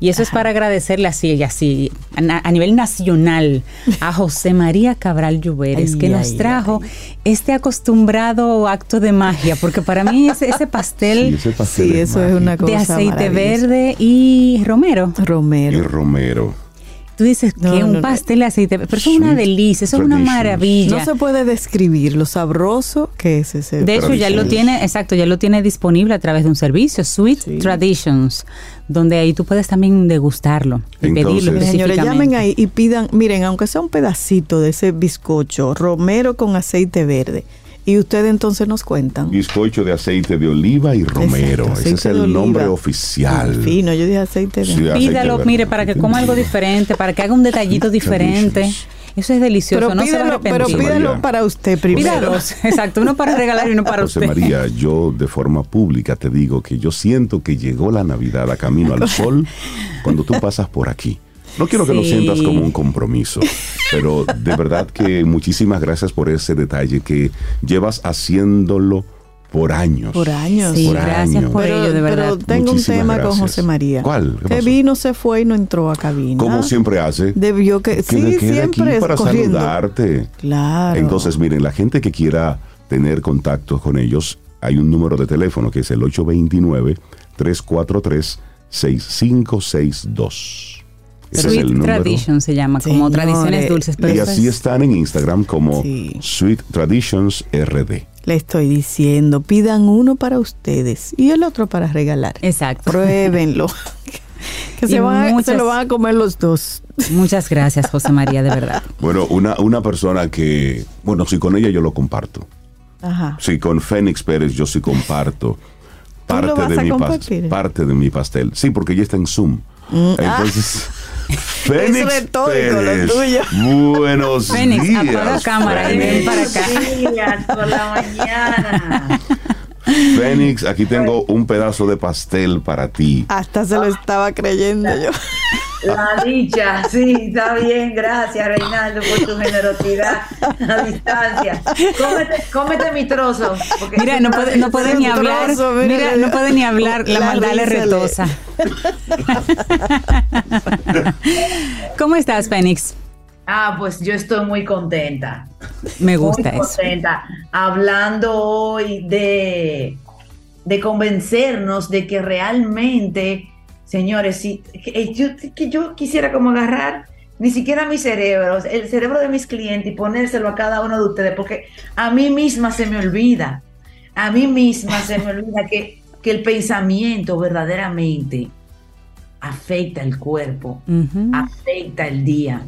Y eso es para agradecerle así, así, a, nivel nacional, a José María Cabral Lluveres, que nos trajo este acostumbrado acto de magia, porque para mí ese, ese pastel, sí, eso es una cosa de aceite verde y romero. Romero. Y romero. Tú dices que un pastel de aceite, pero eso es una delicia, eso es una maravilla. No se puede describir lo sabroso que es ese. De hecho, ya lo tiene, exacto, ya lo tiene disponible a través de un servicio, Sweet Traditions, donde ahí tú puedes también degustarlo y pedirlo Señores, llamen ahí y pidan, miren, aunque sea un pedacito de ese bizcocho romero con aceite verde y ustedes entonces nos cuentan. Bizcocho de aceite de oliva y romero. Ese es el nombre oficial. Fino, yo dije aceite de Pídalo, mire, para que coma algo diferente, para que haga un detallito diferente. Eso es delicioso, no se va a Pero pídalo para usted primero. exacto, uno para regalar y uno para José usted. María, yo de forma pública te digo que yo siento que llegó la Navidad a camino al sol cuando tú pasas por aquí. No quiero que lo sientas como un compromiso, pero de verdad que muchísimas gracias por ese detalle que llevas haciéndolo por años. Por años. Sí, gracias por ello, de verdad. Pero tengo un tema con José María. ¿Cuál? Que vino, se fue y no entró a cabina. Como siempre hace. Debió que, sí, siempre para saludarte. Claro. Entonces, miren, la gente que quiera tener contacto con ellos, hay un número de teléfono que es el 829 343 6562. Sweet Traditions se llama, como tradiciones dulces. y así están en Instagram como Sweet Traditions RD. Le estoy diciendo, pidan uno para ustedes y el otro para regalar. Exacto. Pruébenlo. que se, van, se, lo van a comer los dos. Muchas gracias, José María, de verdad. Bueno, una, una persona que, bueno, si con ella yo lo comparto. Ajá. Si con Fénix Pérez yo sí comparto parte de, mi parte de mi pastel. Sí, porque ella está en Zoom. Mm, ah. Fénix es Pérez. Lo tuyo. Buenos Fénix, días. apaga cámara y ven para acá. Buenos días por la mañana. Fénix, aquí tengo un pedazo de pastel para ti. Hasta se lo estaba creyendo yo. La dicha, sí, está bien, gracias Reinaldo por tu generosidad a distancia. Cómete, cómete mi trozo. Mira, no puede, no puede ni hablar. mira, no puede ni hablar, la, maldad le retosa. ¿Cómo estás, Fénix? Ah, pues yo estoy muy contenta. Me gusta muy contenta. Hablando hoy de, de convencernos de que realmente, señores, si, que yo, que yo quisiera como agarrar ni siquiera mi cerebro, el cerebro de mis clientes y ponérselo a cada uno de ustedes, porque a mí misma se me olvida, a mí misma se me olvida que, que el pensamiento verdaderamente afecta el cuerpo, afecta el día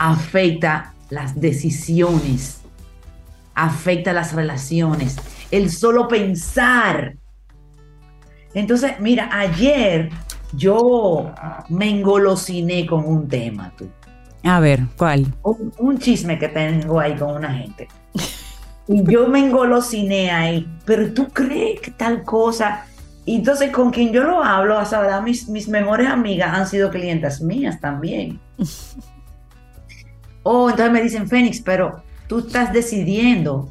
afecta las decisiones, afecta las relaciones, el solo pensar. Entonces, mira, ayer yo me engolosiné con un tema, tú. A ver, ¿cuál? Un, chisme que tengo ahí con una gente. Y yo me engolosiné ahí, pero tú crees que tal cosa. Y entonces con quien yo lo hablo, hasta ahora mis, mis mejores amigas han sido clientas mías también. Oh, entonces me dicen, Fénix, pero tú estás decidiendo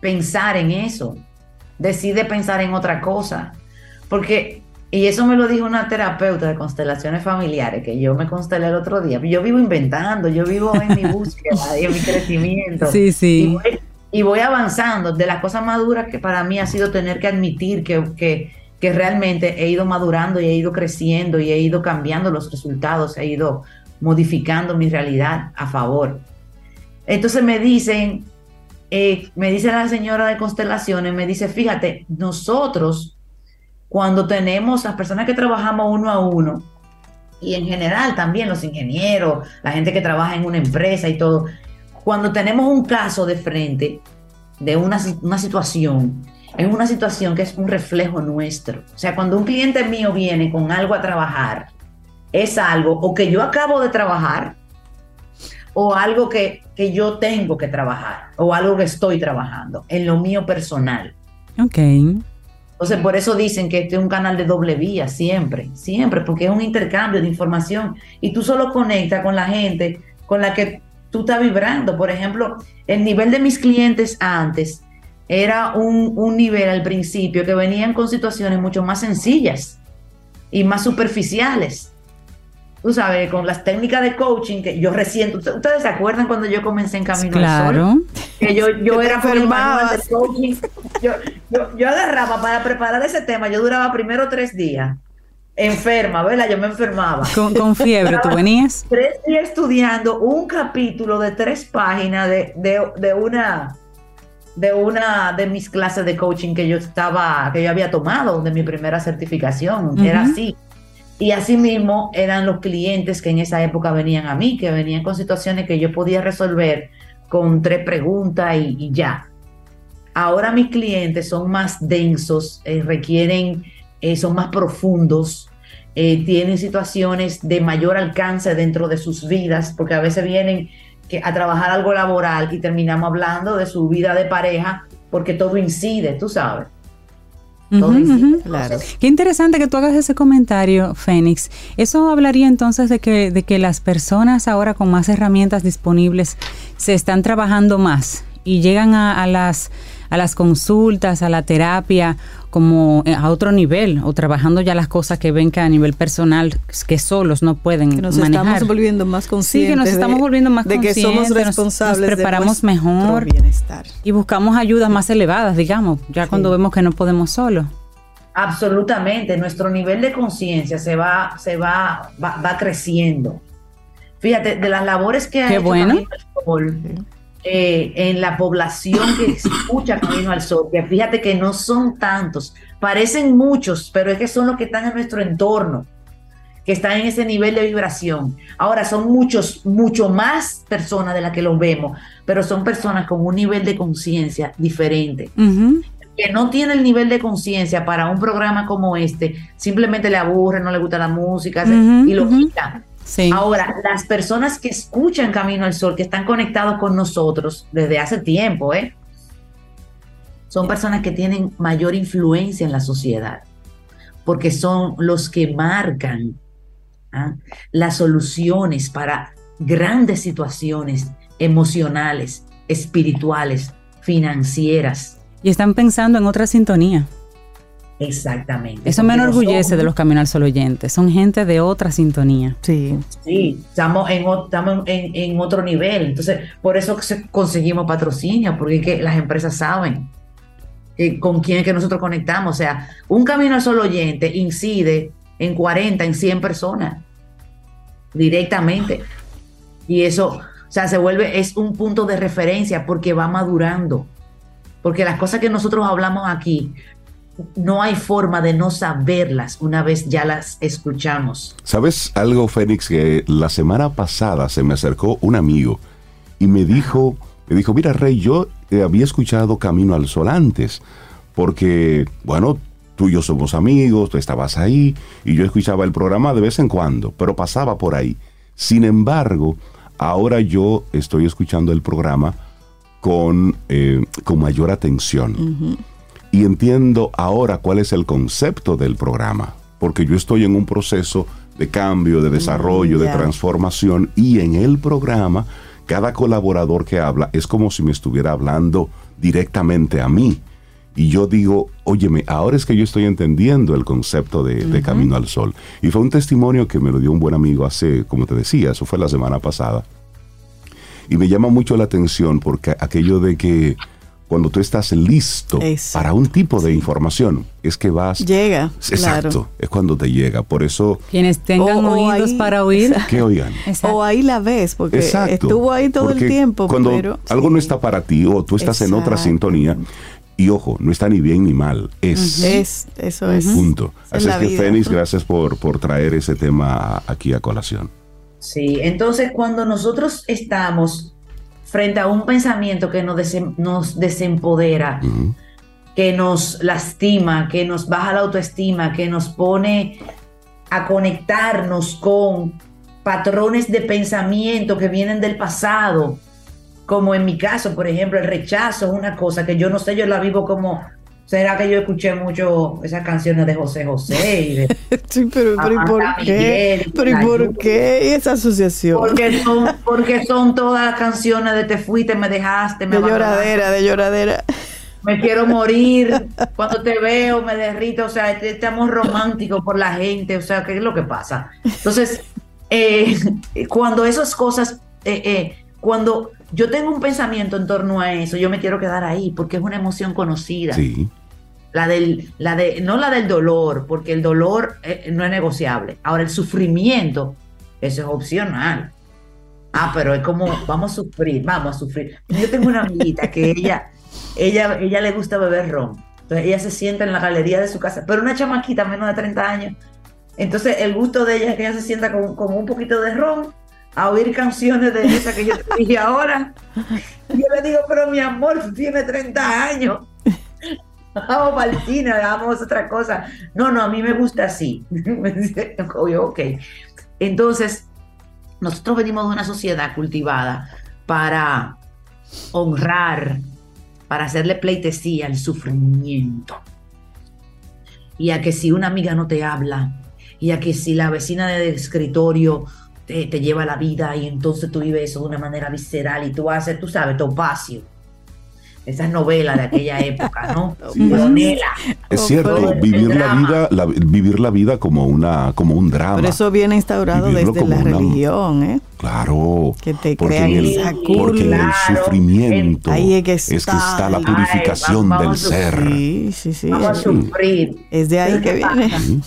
pensar en eso. Decide pensar en otra cosa. Porque, y eso me lo dijo una terapeuta de constelaciones familiares, que yo me constelé el otro día. Yo vivo inventando, yo vivo en mi búsqueda y en mi crecimiento. Sí, sí. Y voy, avanzando. De las cosas maduras que para mí ha sido tener que admitir que, que, que realmente he ido madurando y he ido creciendo y he ido cambiando los resultados, he ido modificando mi realidad a favor. Entonces me dicen, eh, me dice la señora de constelaciones, me dice, fíjate, nosotros cuando tenemos las personas que trabajamos uno a uno, y en general también los ingenieros, la gente que trabaja en una empresa y todo, cuando tenemos un caso de frente de una, una situación, es una situación que es un reflejo nuestro. O sea, cuando un cliente mío viene con algo a trabajar, es algo o que yo acabo de trabajar o algo que, que yo tengo que trabajar o algo que estoy trabajando en lo mío personal. Ok. Entonces, por eso dicen que este es un canal de doble vía, siempre, siempre, porque es un intercambio de información y tú solo conectas con la gente con la que tú estás vibrando. Por ejemplo, el nivel de mis clientes antes era un, un nivel al principio que venían con situaciones mucho más sencillas y más superficiales tú sabes, con las técnicas de coaching que yo recién, ¿ustedes se acuerdan cuando yo comencé en Camino al Sol? Que yo, yo era por el manual de coaching. Yo, yo, yo, agarraba para preparar ese tema, yo duraba primero tres días enferma, ¿verdad? Yo me enfermaba. Con, con fiebre, ¿tú venías? Tres días estudiando un capítulo de tres páginas de, de, de una de una de mis clases de coaching que yo estaba, que yo había tomado, de mi primera certificación. Era así. Y así mismo eran los clientes que en esa época venían a mí, que venían con situaciones que yo podía resolver con tres preguntas y, ya. Ahora mis clientes son más densos, eh, requieren, eh, son más profundos, eh, tienen situaciones de mayor alcance dentro de sus vidas, porque a veces vienen a trabajar algo laboral y terminamos hablando de su vida de pareja, porque todo incide, tú sabes. Claro. Qué interesante que tú hagas ese comentario, Fénix. Eso hablaría entonces de que, de que las personas ahora con más herramientas disponibles se están trabajando más y llegan a, las a las consultas, a la terapia, como eh, a otro nivel, o trabajando ya las cosas que ven que a nivel personal, que solos no pueden que nos manejar. estamos volviendo más conscientes. Sí, que nos estamos volviendo más de conscientes. que somos responsables. Nos, preparamos mejor. Bienestar. Y buscamos ayudas más elevadas, digamos, ya cuando vemos que no podemos solos. Absolutamente, nuestro nivel de conciencia se va, se va, va, creciendo. Fíjate, de las labores que hay bueno. Eh, en la población que escucha Camino al Sol, que fíjate que no son tantos, parecen muchos, pero es que son los que están en nuestro entorno, que están en ese nivel de vibración. Ahora son muchos, mucho más personas de las que los vemos, pero son personas con un nivel de conciencia diferente. Que no tiene el nivel de conciencia para un programa como este, simplemente le aburre, no le gusta la música y lo quita Ahora, las personas que escuchan Camino al Sol, que están conectados con nosotros desde hace tiempo, ¿eh? son personas que tienen mayor influencia en la sociedad, porque son los que marcan ¿ah? las soluciones para grandes situaciones emocionales, espirituales, financieras. Y están pensando en otra sintonía. Exactamente. Eso me enorgullece de los Caminar Solo oyentes. Son gente de otra sintonía. Sí. Sí, estamos en, estamos en, otro nivel. Entonces, por eso conseguimos patrocinio, porque que las empresas saben con quién es que nosotros conectamos. O sea, un Camino Solo oyente incide en 40, en 100 personas directamente. Y eso, o sea, se vuelve, es un punto de referencia porque va madurando. Porque las cosas que nosotros hablamos aquí no hay forma de no saberlas una vez ya las escuchamos. ¿Sabes algo, Fénix? Que la semana pasada se me acercó un amigo y me dijo, me dijo, mira, Rey, yo eh, había escuchado Camino al Sol antes, porque, bueno, tú y yo somos amigos, tú estabas ahí, y yo escuchaba el programa de vez en cuando, pero pasaba por ahí. Sin embargo, ahora yo estoy escuchando el programa con, eh, con mayor atención y entiendo ahora cuál es el concepto del programa, porque yo estoy en un proceso de cambio, de desarrollo, de transformación y en el programa cada colaborador que habla es como si me estuviera hablando directamente a mí. Y yo digo, óyeme, ahora es que yo estoy entendiendo el concepto de, Camino al Sol. Y fue un testimonio que me lo dio un buen amigo hace, como te decía, eso fue la semana pasada. Y me llama mucho la atención porque aquello de que cuando tú estás listo para un tipo de información, es que vas... Llega. Exacto, es cuando te llega. Por eso... Quienes tengan oídos para oír. Que oigan. O ahí la ves, porque estuvo ahí todo el tiempo. Cuando algo no está para ti o tú estás en otra sintonía, y ojo, no está ni bien ni mal, es. Es, eso es. Punto. Así es que, Fénix, gracias por, por traer ese tema aquí a colación. Sí, entonces cuando nosotros estamos frente a un pensamiento que nos, nos desempodera, que nos lastima, que nos baja la autoestima, que nos pone a conectarnos con patrones de pensamiento que vienen del pasado, como en mi caso, por ejemplo, el rechazo es una cosa que yo no sé, yo la vivo como, ¿será que yo escuché mucho esas canciones de José José? Y de sí, pero, pero ¿y por qué? pero ¿y por qué esa asociación? Porque son, porque son todas las canciones de te fuiste, me dejaste, me De lloradera, de lloradera. Me quiero morir, cuando te veo me derrito, o sea, este, este amor romántico por la gente, o sea, ¿qué es lo que pasa? Entonces, eh, cuando esas cosas, eh, eh, cuando yo tengo un pensamiento en torno a eso, yo me quiero quedar ahí porque es una emoción conocida. Sí. La del, la de, no la del dolor, porque el dolor eh, no es negociable. Ahora, el sufrimiento, eso es opcional. Ah, pero es como, vamos a sufrir, vamos a sufrir. Yo tengo una amiguita que ella, ella, ella le gusta beber ron. Entonces ella se sienta en la galería de su casa, pero una chamaquita menos de 30 años. Entonces el gusto de ella es que ella se sienta con, con un poquito de ron a oír canciones de esa que yo te dije ahora. Yo le digo, pero mi amor, tú tienes 30 años. Vamos Martina, hagamos otra cosa. No, no, a mí me gusta así. ok. Entonces, nosotros venimos de una sociedad cultivada para honrar, para hacerle pleitesía al sufrimiento. Y a que si una amiga no te habla, y a que si la vecina del escritorio te, lleva la vida y entonces tú vives eso de una manera visceral y tú haces, tú sabes, topacio. Esas novelas de aquella época, ¿no? Es cierto, vivir la vida, vivir la vida como una, como un drama. Pero eso viene instaurado desde la religión, ¿eh? Claro. Que te crea esa Porque el sufrimiento es, que está, la purificación del ser. Sí, sí, sí. Vamos a sufrir. Es de ahí que viene.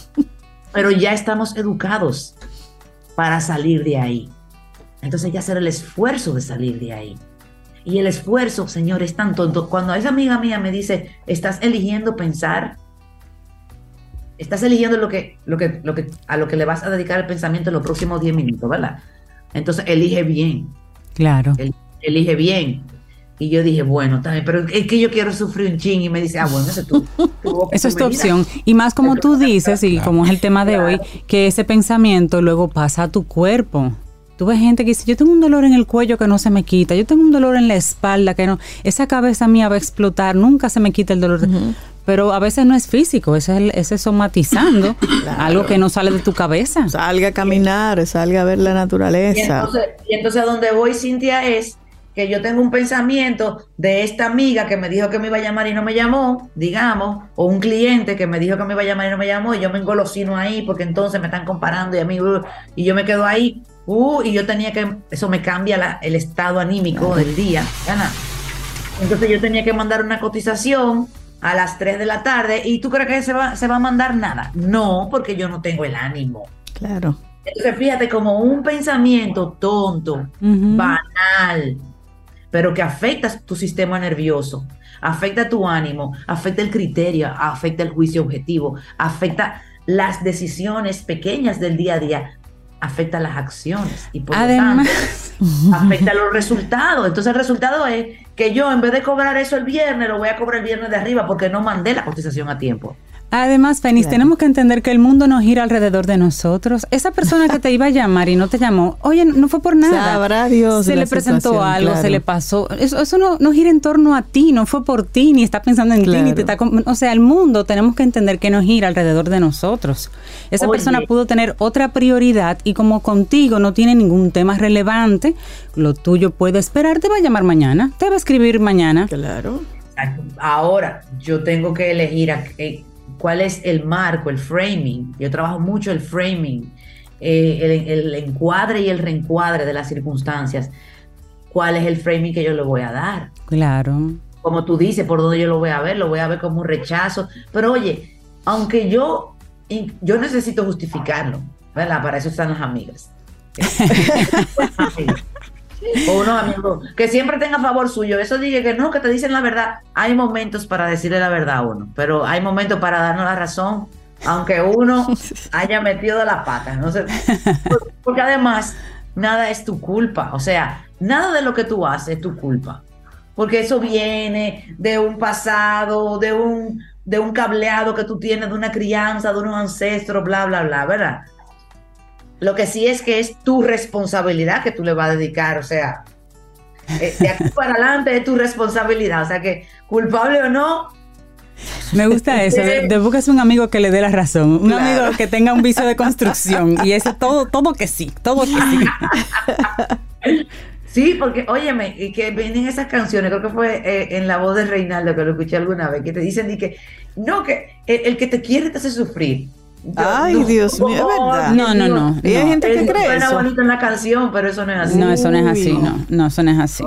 Pero ya estamos educados para salir de ahí. Entonces hay que hacer el esfuerzo de salir de ahí. Y el esfuerzo, Señor, es tan tonto. Cuando esa amiga mía me dice, estás eligiendo pensar, estás eligiendo lo que, lo que, lo que, a lo que le vas a dedicar el pensamiento en los próximos 10 minutos, ¿verdad? Entonces elige bien. Claro. elige bien. Y yo dije, bueno, también, pero es que yo quiero sufrir un ching. Y me dice, ah, bueno, eso es tu, Esa es tu opción. Y más como tú dices, y como es el tema de hoy, que ese pensamiento luego pasa a tu cuerpo. Tú ves gente que dice, yo tengo un dolor en el cuello que no se me quita, yo tengo un dolor en la espalda que no, esa cabeza mía va a explotar, nunca se me quita el dolor. Pero a veces no es físico, ese es, el, somatizando, algo que no sale de tu cabeza. Salga a caminar, salga a ver la naturaleza. Y entonces, y entonces a donde voy, Cintia, es que yo tengo un pensamiento de esta amiga que me dijo que me iba a llamar y no me llamó, digamos, o un cliente que me dijo que me iba a llamar y no me llamó, y yo me engolosino ahí porque entonces me están comparando y a mí, uh, y yo me quedo ahí, uh, y yo tenía que, eso me cambia el estado anímico del día, gana. Entonces yo tenía que mandar una cotización a las 3 de la tarde y tú crees que se va, se va a mandar nada. No, porque yo no tengo el ánimo. Claro. Entonces fíjate como un pensamiento tonto, banal, pero que afecta tu sistema nervioso, afecta tu ánimo, afecta el criterio, afecta el juicio objetivo, afecta las decisiones pequeñas del día a día, afecta las acciones y por Además, lo tanto afecta los resultados. Entonces el resultado es que yo en vez de cobrar eso el viernes, lo voy a cobrar el viernes de arriba porque no mandé la cotización a tiempo. Además, Fenis, tenemos que entender que el mundo no gira alrededor de nosotros. Esa persona que te iba a llamar y no te llamó, oye, no fue por nada. Sabrá Dios. Se le presentó algo, se le pasó. Eso, eso no, no, gira en torno a ti, no fue por ti, ni está pensando en ti, ni te está. O sea, el mundo tenemos que entender que no gira alrededor de nosotros. Esa persona pudo tener otra prioridad y como contigo no tiene ningún tema relevante, lo tuyo puede esperar, te va a llamar mañana, te va a escribir mañana. Claro. Ahora, yo tengo que elegir a, cuál es el marco, el framing. Yo trabajo mucho el framing, eh, el, encuadre y el reencuadre de las circunstancias. ¿Cuál es el framing que yo le voy a dar? Claro. Como tú dices, por dónde yo lo voy a ver, lo voy a ver como un rechazo. Pero oye, aunque yo, yo necesito justificarlo, ¿verdad? Para eso están las amigas. o unos amigos que siempre tenga a favor suyo. Eso dije que no, que te dicen la verdad. Hay momentos para decirle la verdad a uno, pero hay momentos para darnos la razón, aunque uno haya metido la pata. No sé, porque además nada es tu culpa. O sea, nada de lo que tú haces es tu culpa. Porque eso viene de un pasado, de un, de un cableado que tú tienes, de una crianza, de unos ancestros, bla, bla, bla, ¿verdad? Lo que sí es que es tu responsabilidad que tú le vas a dedicar, o sea, eh, de aquí para adelante es tu responsabilidad, o sea que culpable o no, me gusta eso. De, de buscas un amigo que le dé la razón. Un amigo que tenga un vicio de construcción. Y ese todo, todo que sí, todo que sí. Sí, porque, óyeme, y que vienen esas canciones, creo que fue eh, en la voz de Reinaldo que lo escuché alguna vez, que te dicen y que, no, que el, que te quiere te hace sufrir. Ay, Dios mío, es verdad. No, no, no. Y hay gente que cree eso. bonito en la canción, pero eso no es así. No, eso no es así, no. No, eso no es así.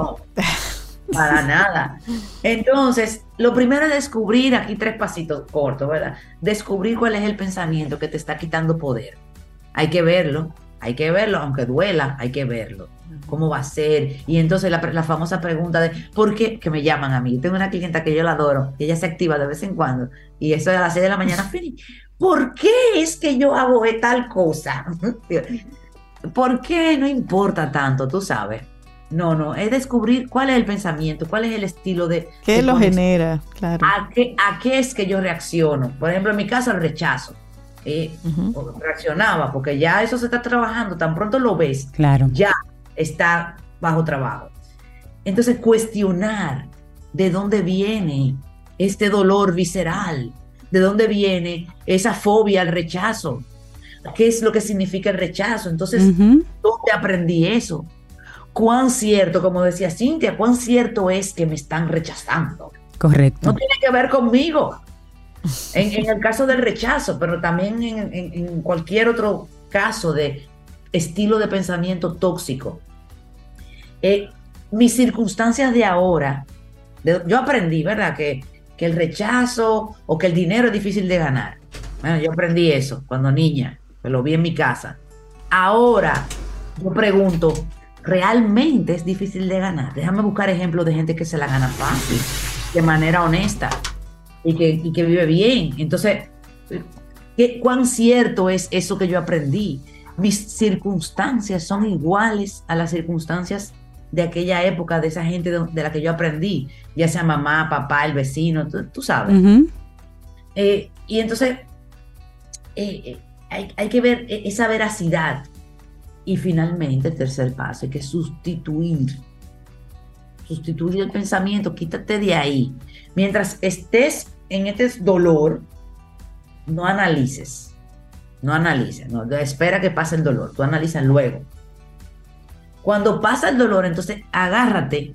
para nada. Entonces, lo primero es descubrir, aquí tres pasitos cortos, ¿verdad? Descubrir cuál es el pensamiento que te está quitando poder. Hay que verlo, hay que verlo, aunque duela, hay que verlo. ¿Cómo va a ser? Y entonces la, famosa pregunta de, ¿por qué? Que me llaman a mí. Tengo una clienta que yo la adoro, que ella se activa de vez en cuando, y eso es a las 6 de la mañana, ¿por qué es que yo hago tal cosa? ¿Por qué no importa tanto? Tú sabes. No, no, es descubrir cuál es el pensamiento, cuál es el estilo de... ¿Qué lo genera? Claro. A qué, ¿A qué es que yo reacciono? Por ejemplo, en mi caso, el rechazo. Eh, reaccionaba, porque ya eso se está trabajando, tan pronto lo ves, claro. ya está bajo trabajo. Entonces, cuestionar de dónde viene este dolor visceral, de dónde viene esa fobia al rechazo, qué es lo que significa el rechazo. Entonces, ¿dónde aprendí eso? cuán cierto, como decía Cintia, cuán cierto es que me están rechazando. Correcto. No tiene que ver conmigo. En, el caso del rechazo, pero también en, cualquier otro caso de estilo de pensamiento tóxico. Eh, mis circunstancias de ahora, yo aprendí, ¿verdad? Que, que el rechazo o que el dinero es difícil de ganar. Bueno, yo aprendí eso cuando niña, lo vi en mi casa. Ahora, yo pregunto, realmente es difícil de ganar. Déjame buscar ejemplos de gente que se la gana fácil, de manera honesta y que, que vive bien. Entonces, ¿qué, ¿cuán cierto es eso que yo aprendí? Mis circunstancias son iguales a las circunstancias de aquella época, de esa gente de, la que yo aprendí, ya sea mamá, papá, el vecino, tú, sabes. Eh, y entonces, eh, eh, hay, hay, que ver esa veracidad y finalmente, el tercer paso, hay que sustituir. Sustituir el pensamiento, quítate de ahí. Mientras estés en este dolor, no analices. No analices, no, espera que pase el dolor, tú analizas luego. Cuando pasa el dolor, entonces agárrate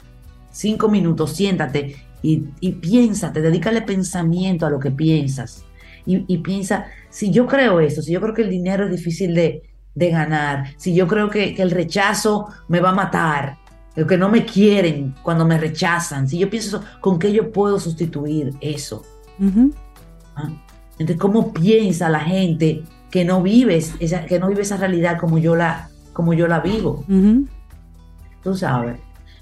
cinco minutos, siéntate y, y piénsate, dedícale pensamiento a lo que piensas. Y, y, piensa, si yo creo eso, si yo creo que el dinero es difícil de, de ganar, si yo creo que, el rechazo me va a matar, que no me quieren cuando me rechazan, si yo pienso eso, ¿con qué yo puedo sustituir eso? ¿Ah? Entonces, ¿cómo piensa la gente que no vives esa, que no vive esa realidad como yo la, como yo la vivo? Tú sabes.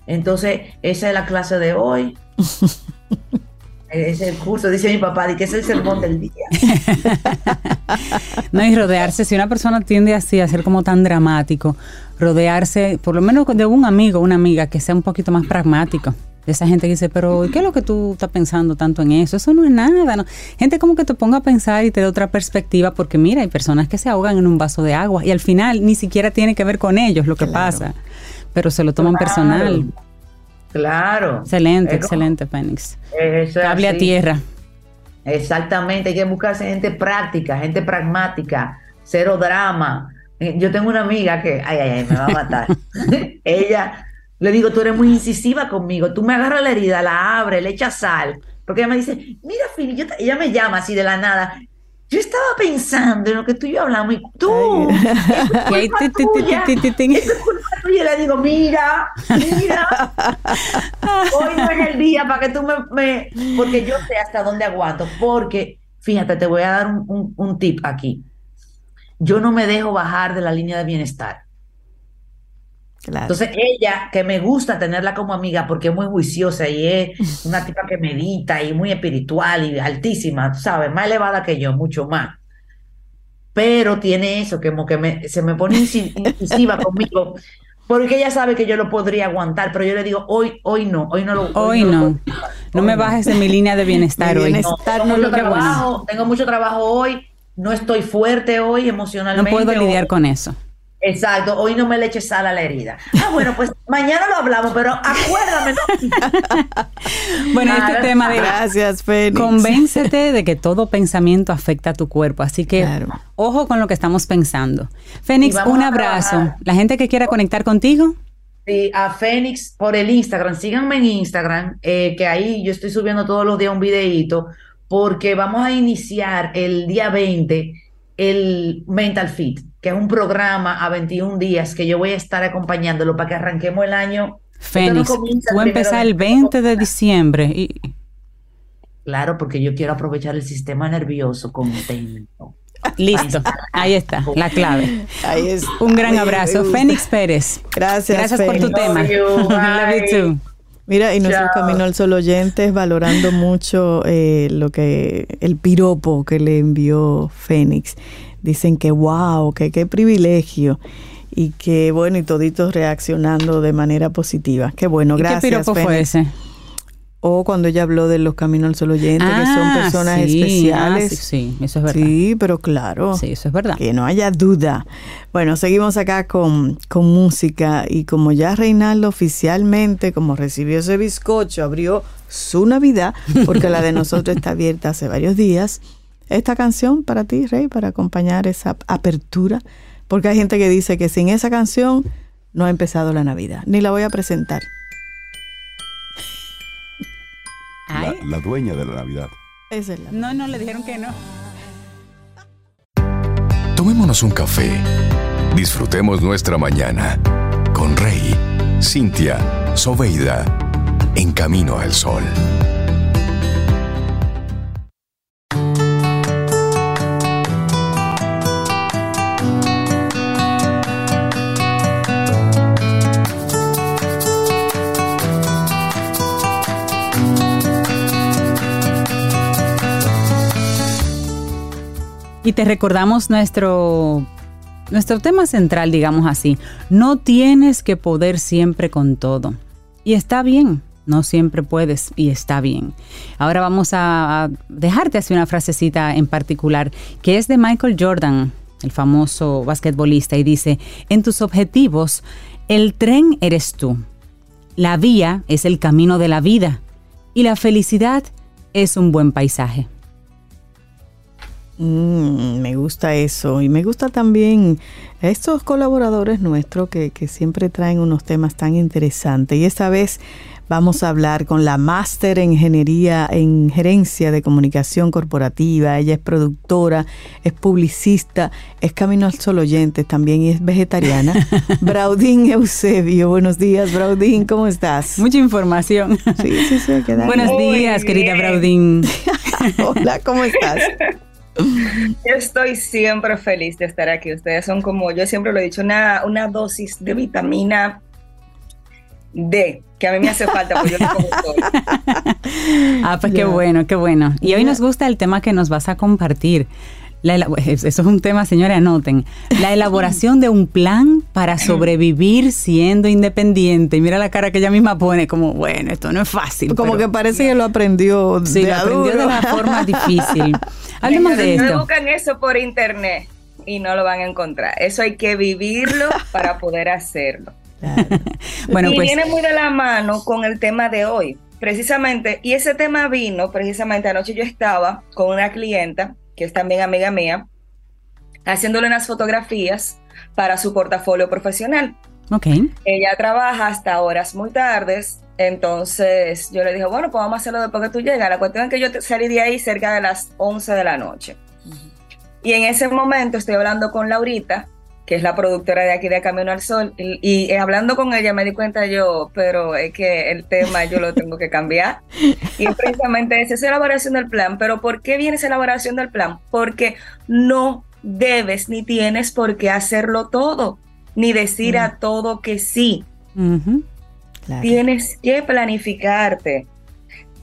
Entonces, esa es la clase de hoy. es el curso, dice mi papá, y que es el sermón del día. no, y rodearse, si una persona tiende así a ser como tan dramático, rodearse por lo menos de un amigo, una amiga que sea un poquito más pragmático. De esa gente que dice, pero ¿qué es lo que tú estás pensando tanto en eso? Eso no es nada. ¿no? Gente como que te ponga a pensar y te dé otra perspectiva, porque mira, hay personas que se ahogan en un vaso de agua y al final ni siquiera tiene que ver con ellos lo que pasa, pero se lo toman personal. Claro. Excelente, excelente, Penix. Hable a tierra. Exactamente, hay que buscarse gente práctica, gente pragmática, cero drama. Eh, yo tengo una amiga que, ay, ay, ay, me va a matar. ella, le digo, tú eres muy incisiva conmigo, tú me agarras la herida, la abres, le echas sal. Porque ella me dice, mira, Phil, ella me llama así de la nada, yo estaba pensando en lo que tú y yo hablamos y tú, es culpa tuya. le digo, mira, mira, hoy no es el día para que tú me, porque yo sé hasta dónde aguanto, porque, fíjate, te voy a dar un, un tip aquí. Yo no me dejo bajar de la línea de bienestar. Entonces ella, que me gusta tenerla como amiga porque es muy juiciosa y es una tipa que medita y muy espiritual y altísima, ¿sabes? Más elevada que yo, mucho más. Pero tiene eso, que como que se me pone incisiva conmigo. porque ella sabe que yo lo podría aguantar, pero yo le digo, hoy, hoy no, hoy no lo Hoy, no. no. me bajes en mi línea de bienestar, hoy. tengo, mucho trabajo, tengo mucho trabajo hoy, no estoy fuerte hoy emocionalmente. No puedo lidiar con eso. Exacto, hoy no me le eches sal a la herida. Ah, bueno, pues mañana lo hablamos, pero acuérdame. ¿no? bueno, este tema de... Gracias, Fénix. Convéncete de que todo pensamiento afecta a tu cuerpo, así que ojo con lo que estamos pensando. Fénix, un abrazo. La gente que quiera conectar contigo. Sí, a Fénix por el Instagram. Síganme en Instagram, eh, que ahí yo estoy subiendo todos los días un videíto, porque vamos a iniciar el día 20 el Mental Fit que es un programa a 21 días que yo voy a estar acompañándolo para que arranquemos el año. Fénix, tú empezar el 20 de diciembre. Y... Claro, porque yo quiero aprovechar el sistema nervioso contento. Listo, ahí está, la clave. Ahí es. Un gran abrazo. Fénix Pérez. Gracias. Gracias por tu tema. Love you too. Mira, y nuestro Camino al Sol oyentes valorando mucho eh, lo que el piropo que le envió Fénix dicen que wow, que qué privilegio y que bueno, y toditos reaccionando de manera positiva. Qué bueno, gracias. ¿Qué piropo fue ese? O cuando ella habló de los caminos al solo oyente, que son ah, personas especiales. Ah, sí, eso es verdad. Sí, pero claro. Sí, eso es verdad. Que no haya duda. Bueno, seguimos acá con, con música y como ya Reinaldo oficialmente, como recibió ese bizcocho, abrió su Navidad, porque la de nosotros está abierta hace varios días esta canción para ti, Rey, para acompañar esa apertura, porque hay gente que dice que sin esa canción no ha empezado la Navidad, ni la voy a presentar. La, dueña de la Navidad. es la no, no, le dijeron que no. Tomémonos un café. Disfrutemos nuestra mañana con Rey, Cintia, Soveida, en camino al sol. Y te recordamos nuestro, nuestro tema central, digamos así. No tienes que poder siempre con todo. Y está bien, no siempre puedes y está bien. Ahora vamos a dejarte así una frasecita en particular, que es de Michael Jordan, el famoso basquetbolista, y dice, en tus objetivos, el tren eres tú, la vía es el camino de la vida y la felicidad es un buen paisaje. Mm, me gusta eso y me gusta también estos colaboradores nuestros que, que siempre traen unos temas tan interesantes y esta vez vamos a hablar con la máster en ingeniería en gerencia de comunicación corporativa. Ella es productora, es publicista, es Camino al Sol Oyentes también y es vegetariana. Braudín Eusebio, buenos días Braudín, ¿cómo estás? Mucha información. Sí, sí, sí. Buenos días, querida Braudín. Hola, ¿cómo estás? Yo estoy siempre feliz de estar aquí. Ustedes son como, yo siempre lo he dicho, una, una dosis de vitamina D, que a mí me hace falta, porque yo no como Ah, pues qué bueno, qué bueno. Y hoy nos gusta el tema que nos vas a compartir. eso es un tema, señores, anoten. La elaboración de un plan para sobrevivir siendo independiente. Y mira la cara que ella misma pone, como, bueno, esto no es fácil. Como que parece que lo aprendió. Sí, lo aprendió de la forma difícil. Hablemos de esto. No buscan eso por internet y no lo van a encontrar. Eso hay que vivirlo para poder hacerlo. bueno, y pues, viene muy de la mano con el tema de hoy, precisamente. Y ese tema vino, precisamente anoche yo estaba con una clienta que es también amiga mía, haciéndole unas fotografías para su portafolio profesional. Ok. Ella trabaja hasta horas muy tardes, entonces yo le dije, bueno, pues vamos a hacerlo después que tú llegas. La cuestión es que yo salí de ahí cerca de las 11 de la noche. Y en ese momento estoy hablando con Laurita, que es la productora de aquí de Camino al Sol, y, hablando con ella me di cuenta yo, pero es que el tema yo lo tengo que cambiar. Y precisamente esa es la elaboración del plan. Pero ¿por qué viene esa elaboración del plan? Porque no debes ni tienes por qué hacerlo todo, ni decir a mm. todo que sí. Tienes que planificarte.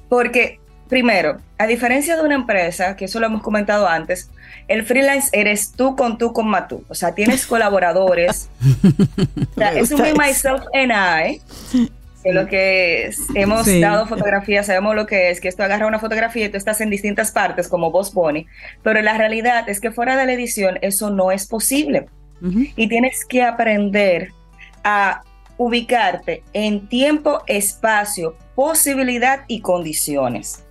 Porque primero, a diferencia de una empresa, que eso lo hemos comentado antes, el freelance eres tú con tú con Matú. O sea, tienes colaboradores. o sea, es un me, myself and I. Que lo que hemos dado fotografía, sabemos lo que es, que esto agarra una fotografía y tú estás en distintas partes como vos pone, pero la realidad es que fuera de la edición eso no es posible. Y tienes que aprender a ubicarte en tiempo, espacio, posibilidad y condiciones.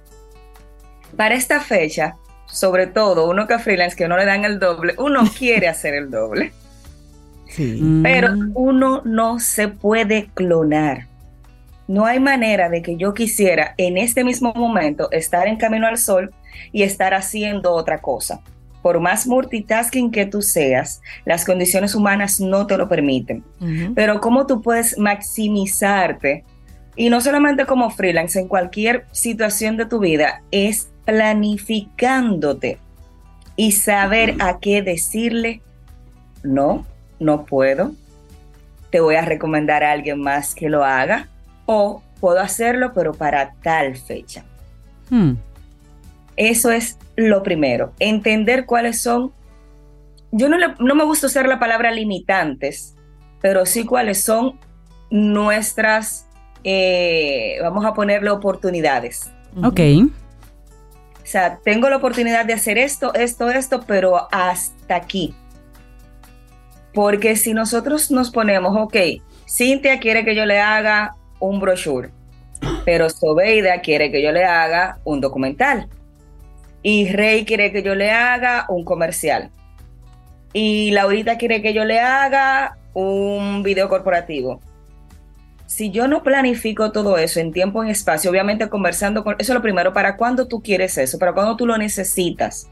Para esta fecha, sobre todo uno que freelance que no le dan el doble, uno quiere hacer el doble. Pero mm. uno no se puede clonar. No hay manera de que yo quisiera en este mismo momento estar en camino al sol y estar haciendo otra cosa. Por más multitasking que tú seas, las condiciones humanas no te lo permiten. Pero cómo tú puedes maximizarte, y no solamente como freelance, en cualquier situación de tu vida, es planificándote y saber a qué decirle, no, no puedo, te voy a recomendar a alguien más que lo haga o puedo hacerlo pero para tal fecha. Hmm. Eso es lo primero, entender cuáles son, yo no, no me gusta usar la palabra limitantes, pero sí cuáles son nuestras, eh, vamos a ponerle oportunidades. Ok. O sea, tengo la oportunidad de hacer esto, esto, esto, pero hasta aquí. Porque si nosotros nos ponemos, ok, Cintia quiere que yo le haga un brochure, pero Sobeida quiere que yo le haga un documental. Y Rey quiere que yo le haga un comercial. Y Laurita quiere que yo le haga un video corporativo si yo no planifico todo eso en tiempo, en espacio, obviamente conversando con, eso es lo primero, ¿para cuándo tú quieres eso? ¿Para cuándo tú lo necesitas?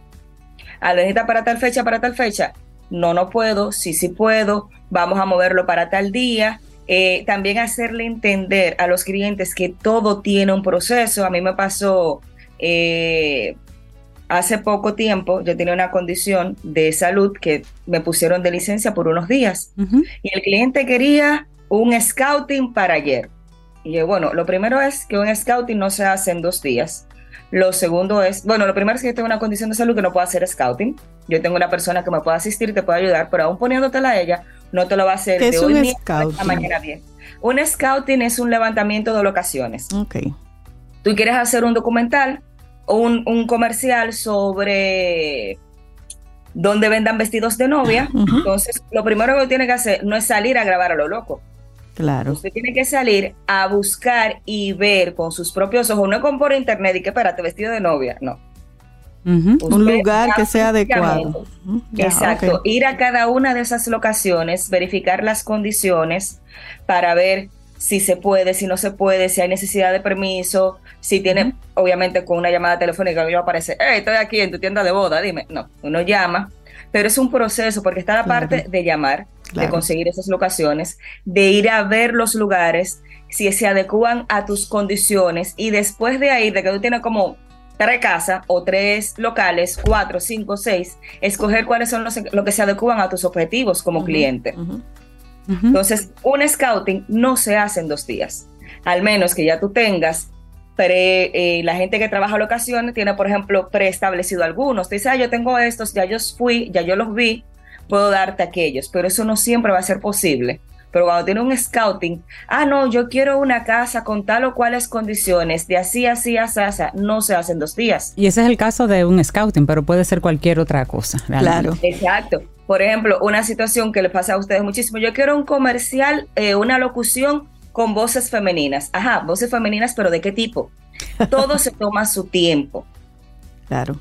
¿A necesitas para tal fecha, para tal fecha? No, no puedo, sí, sí puedo, vamos a moverlo para tal día. Eh, también hacerle entender a los clientes que todo tiene un proceso. A mí me pasó eh, hace poco tiempo, yo tenía una condición de salud que me pusieron de licencia por unos días y el cliente quería un scouting para ayer. Y bueno, lo primero es que un scouting no se hace en dos días. Lo segundo es, bueno, lo primero es que yo tengo una condición de salud que no puedo hacer scouting. Yo tengo una persona que me puede asistir, te puede ayudar, pero aún poniéndotela a ella, no te lo va a hacer de hoy a mañana bien. Un scouting es un levantamiento de locaciones. Ok. Tú quieres hacer un documental un, un comercial sobre donde vendan vestidos de novia. Entonces, lo primero que tiene que hacer no es salir a grabar a lo loco. Claro. Usted tiene que salir a buscar y ver con sus propios ojos, no con por internet y que espérate, vestido de novia, no. Un lugar que sea adecuado. Exacto. Ir a cada una de esas locaciones, verificar las condiciones para ver si se puede, si no se puede, si hay necesidad de permiso, si tiene, obviamente con una llamada telefónica, yo aparece, hey, estoy aquí en tu tienda de boda, dime. No, uno llama, pero es un proceso porque está la parte de llamar, de conseguir esas locaciones, de ir a ver los lugares, si se adecuan a tus condiciones y después de ahí, de que tú tienes como tres casas o tres locales, cuatro, cinco, seis, escoger cuáles son los lo que se adecuan a tus objetivos como cliente. Entonces, un scouting no se hace en dos días, al menos que ya tú tengas eh, la gente que trabaja locaciones tiene, por ejemplo, preestablecido algunos. Te dice, ah, yo tengo estos, ya yo fui, ya yo los vi, puedo darte aquellos, pero eso no siempre va a ser posible. Pero cuando tiene un scouting, ah, no, yo quiero una casa con tal o cuales condiciones, de así, así, así, así, no se hace en dos días. Y ese es el caso de un scouting, pero puede ser cualquier otra cosa. Claro. Exacto. Por ejemplo, una situación que le pasa a ustedes muchísimo, yo quiero un comercial, eh, una locución con voces femeninas. Ajá, voces femeninas, pero ¿de qué tipo? Todo se toma su tiempo. Claro.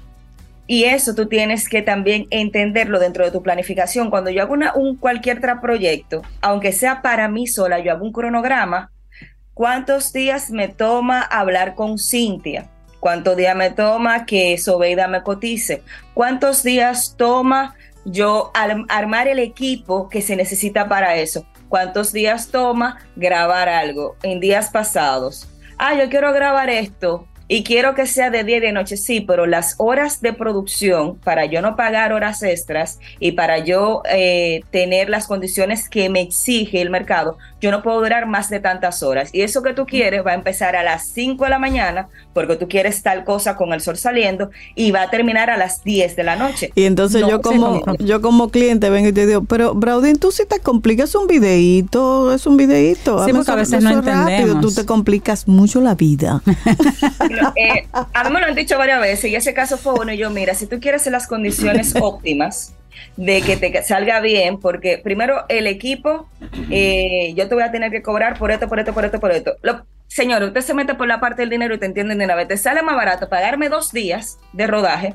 Y eso tú tienes que también entenderlo dentro de tu planificación. Cuando yo hago un cualquier otro proyecto, aunque sea para mí sola, yo hago un cronograma. ¿Cuántos días me toma hablar con Cintia? ¿Cuántos días me toma que Sobeida me cotice? ¿Cuántos días toma yo armar el equipo que se necesita para eso? ¿Cuántos días toma grabar algo en días pasados? Ah, yo quiero grabar esto y quiero que sea de día y de noche, sí, pero las horas de producción, para yo no pagar horas extras y para yo eh, tener las condiciones que me exige el mercado, yo no puedo durar más de tantas horas. Y eso que tú quieres va a empezar a las 5 de la mañana, porque tú quieres tal cosa con el sol saliendo, y va a terminar a las 10 de la noche. Y entonces yo como yo como cliente vengo y te digo, pero Braudín, tú si te complicas un videíto, es un videíto. Sí, porque a veces no entendemos. tú te complicas mucho la vida. Eh, a mí me lo han dicho varias veces y ese caso fue bueno. yo, mira, si tú quieres las condiciones óptimas de que te salga bien, porque primero el equipo, eh, yo te voy a tener que cobrar por esto, por esto, por esto, por esto. Lo, señor, usted se mete por la parte del dinero y te entienden de una vez. Te sale más barato pagarme dos días de rodaje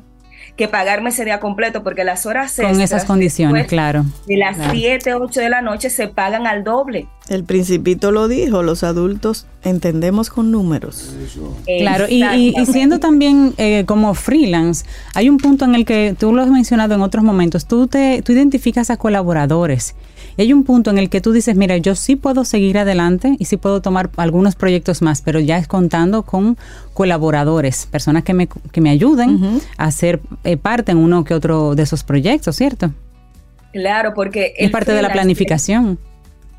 que pagarme ese día completo, porque las horas Con esas condiciones, claro. De las 7, 8 de la noche se pagan al doble. El principito lo dijo, los adultos entendemos con números. Claro, y, siendo también eh, como freelance, hay un punto en el que tú lo has mencionado en otros momentos, tú, te, tú identificas a colaboradores y hay un punto en el que tú dices, mira, yo sí puedo seguir adelante y sí puedo tomar algunos proyectos más, pero ya es contando con colaboradores, personas que me, que me ayuden a ser eh, parte en uno que otro de esos proyectos, ¿cierto? Claro, porque... Es parte de la planificación.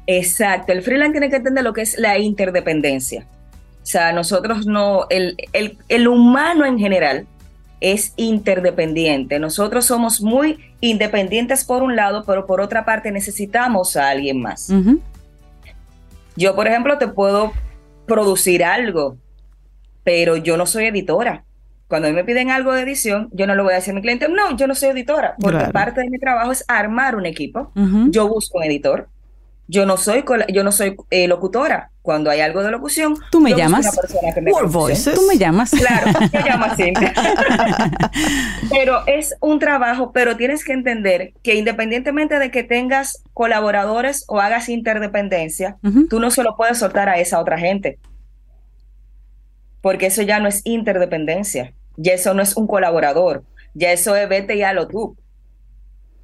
Exacto, el freelance tiene que entender lo que es la interdependencia. O sea, nosotros no, el, el, el humano en general es interdependiente. Nosotros somos muy independientes por un lado, pero por otra parte necesitamos a alguien más. Yo, por ejemplo, te puedo producir algo, pero yo no soy editora. Cuando me piden algo de edición, yo no lo voy a decir a mi cliente, no, yo no soy editora, porque parte de mi trabajo es armar un equipo. Yo busco un editor, yo no soy yo no soy eh, locutora. Cuando hay algo de locución, tú me llamas. Tú me llamas. Claro, me llamo así. pero es un trabajo, pero tienes que entender que independientemente de que tengas colaboradores o hagas interdependencia, tú no se lo puedes soltar a esa otra gente. Porque eso ya no es interdependencia. Ya eso no es un colaborador. Ya eso es vete y lo tú.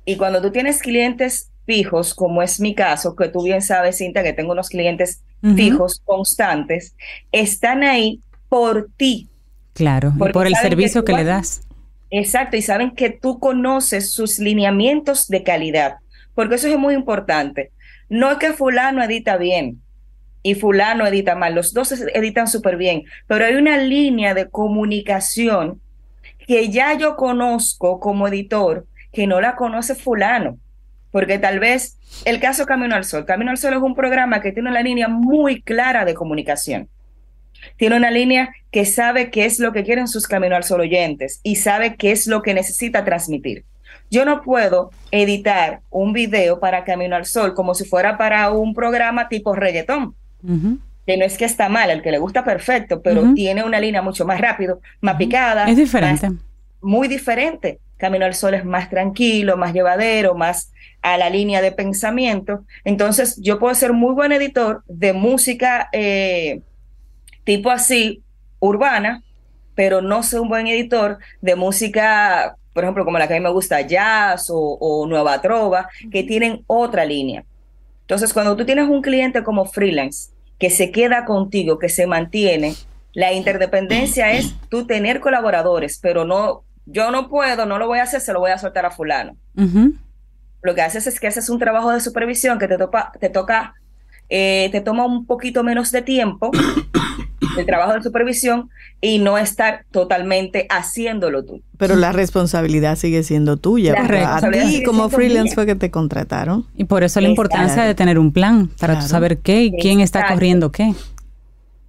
Y cuando tú tienes clientes fijos, como es mi caso, que tú bien sabes, Cinta, que tengo unos clientes fijos, constantes, están ahí por ti. Claro, y por el servicio que, le das. Exacto, y saben que tú conoces sus lineamientos de calidad, porque eso es muy importante. No es que fulano edita bien y fulano edita mal, los dos editan súper bien, pero hay una línea de comunicación que ya yo conozco como editor que no la conoce fulano porque tal vez el caso Camino al Sol, Camino al Sol es un programa que tiene una línea muy clara de comunicación. Tiene una línea que sabe qué es lo que quieren sus Camino al Sol oyentes y sabe qué es lo que necesita transmitir. Yo no puedo editar un video para Camino al Sol como si fuera para un programa tipo reggaetón. Que no es que está mal, el que le gusta perfecto, pero tiene una línea mucho más rápido, más picada. Es diferente. muy diferente. Camino al Sol es más tranquilo, más llevadero, más a la línea de pensamiento. Entonces, yo puedo ser muy buen editor de música eh, tipo así, urbana, pero no soy un buen editor de música, por ejemplo, como la que a mí me gusta, jazz o, nueva trova, que tienen otra línea. Entonces, cuando tú tienes un cliente como freelance, que se queda contigo, que se mantiene, la interdependencia es tú tener colaboradores, pero no, yo no puedo, no lo voy a hacer, se lo voy a soltar a fulano lo que haces es que haces un trabajo de supervisión que te, topa, te toca, eh, te toma un poquito menos de tiempo el trabajo de supervisión y no estar totalmente haciéndolo tú. Pero la responsabilidad sigue siendo tuya. A ti como freelance fue que te contrataron. Y por eso la importancia de tener un plan para saber qué y quién está corriendo qué.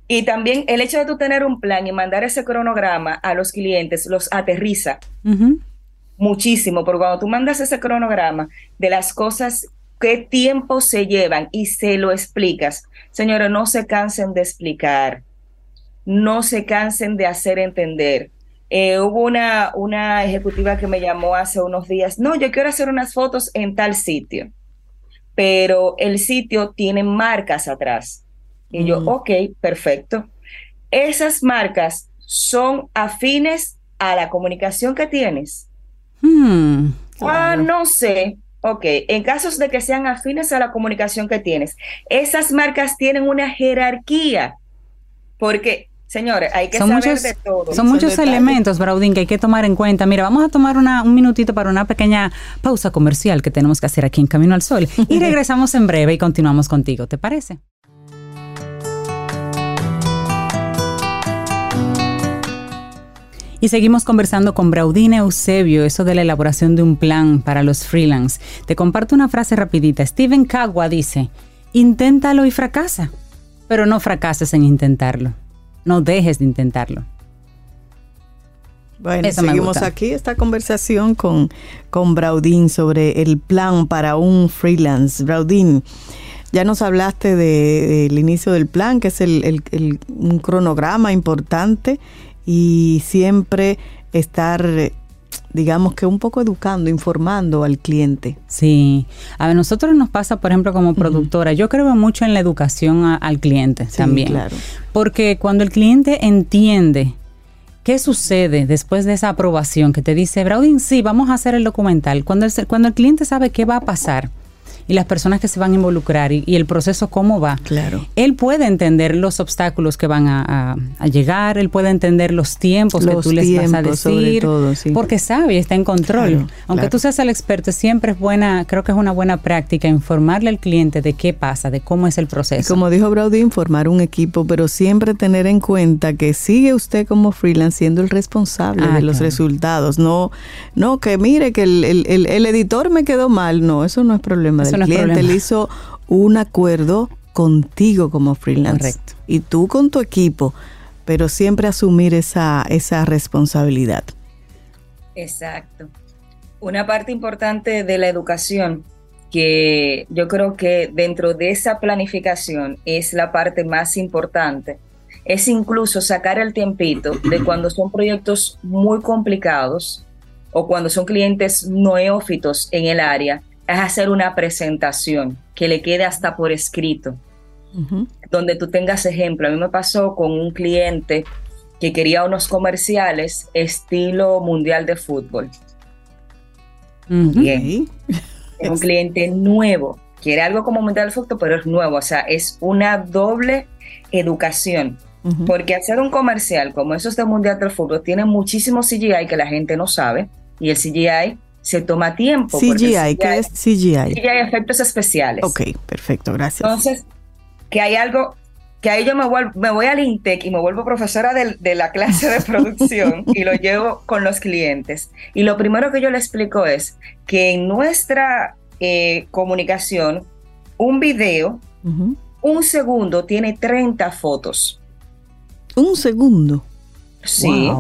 Y también el hecho de tú tener un plan y mandar ese cronograma a los clientes los aterriza muchísimo, porque cuando tú mandas ese cronograma de las cosas, qué tiempo se llevan y se lo explicas, señores, no se cansen de explicar, no se cansen de hacer entender. Eh, hubo una, una ejecutiva que me llamó hace unos días, no, yo quiero hacer unas fotos en tal sitio, pero el sitio tiene marcas atrás. Y yo, mm. ok, perfecto. Esas marcas son afines a la comunicación que tienes. Hmm, ah, no sé. Ok, en casos de que sean afines a la comunicación que tienes, esas marcas tienen una jerarquía, porque Señores, hay que son saber muchos, de todo. Son muchos elementos, Braudín, que hay que tomar en cuenta. Mira, vamos a tomar un minutito para una pequeña pausa comercial que tenemos que hacer aquí en Camino al Sol. Y regresamos en breve y continuamos contigo, ¿te parece? Y seguimos conversando con Braudine Eusebio, eso de la elaboración de un plan para los freelance. Te comparto una frase rapidita. Steven Cagua dice, inténtalo y fracasa, pero no fracases en intentarlo. No dejes de intentarlo. Bueno, seguimos aquí esta conversación con, con Braudín sobre el plan para un freelance. Braudín, ya nos hablaste del inicio del plan, que es el, un cronograma importante y siempre estar digamos que un poco educando, informando al cliente. Sí, a nosotros nos pasa, por ejemplo, como productora, yo creo mucho en la educación al cliente también. Claro. Porque cuando el cliente entiende qué sucede después de esa aprobación que te dice, Braudin, sí, vamos a hacer el documental, cuando cuando el cliente sabe qué va a pasar, y las personas que se van a involucrar y, el proceso cómo va. Claro. Él puede entender los obstáculos que van a, llegar, él puede entender los tiempos que tú les vas a decir, porque sabe y está en control. Aunque tú seas el experto, siempre es buena, creo que es una buena práctica informarle al cliente de qué pasa, de cómo es el proceso. como dijo Braudy, informar un equipo, pero siempre tener en cuenta que sigue usted como freelance siendo el responsable de ah, los resultados. No, no que mire que el, el, el, editor me quedó mal. No, eso no es problema del cliente le hizo un acuerdo contigo como freelance. Correcto. Y tú con tu equipo, pero siempre asumir esa, esa responsabilidad. Exacto. Una parte importante de la educación que yo creo que dentro de esa planificación es la parte más importante, es incluso sacar el tiempito de cuando son proyectos muy complicados o cuando son clientes neófitos en el área, es hacer una presentación que le quede hasta por escrito, donde tú tengas ejemplo. A mí me pasó con un cliente que quería unos comerciales estilo mundial de fútbol. Bien. Es un cliente nuevo. Quiere algo como mundial de fútbol, pero es nuevo. O sea, es una doble educación. Porque hacer un comercial como esos de mundial del fútbol tiene muchísimo CGI que la gente no sabe. Y el CGI se toma tiempo. CGI, ¿qué es CGI? CGI, efectos especiales. Ok, perfecto, gracias. Entonces, que hay algo, que ahí yo me, me voy al INTEC y me vuelvo profesora de, la clase de producción y lo llevo con los clientes. Y lo primero que yo le explico es que en nuestra eh, comunicación, un video, un segundo tiene 30 fotos. Un segundo. Sí.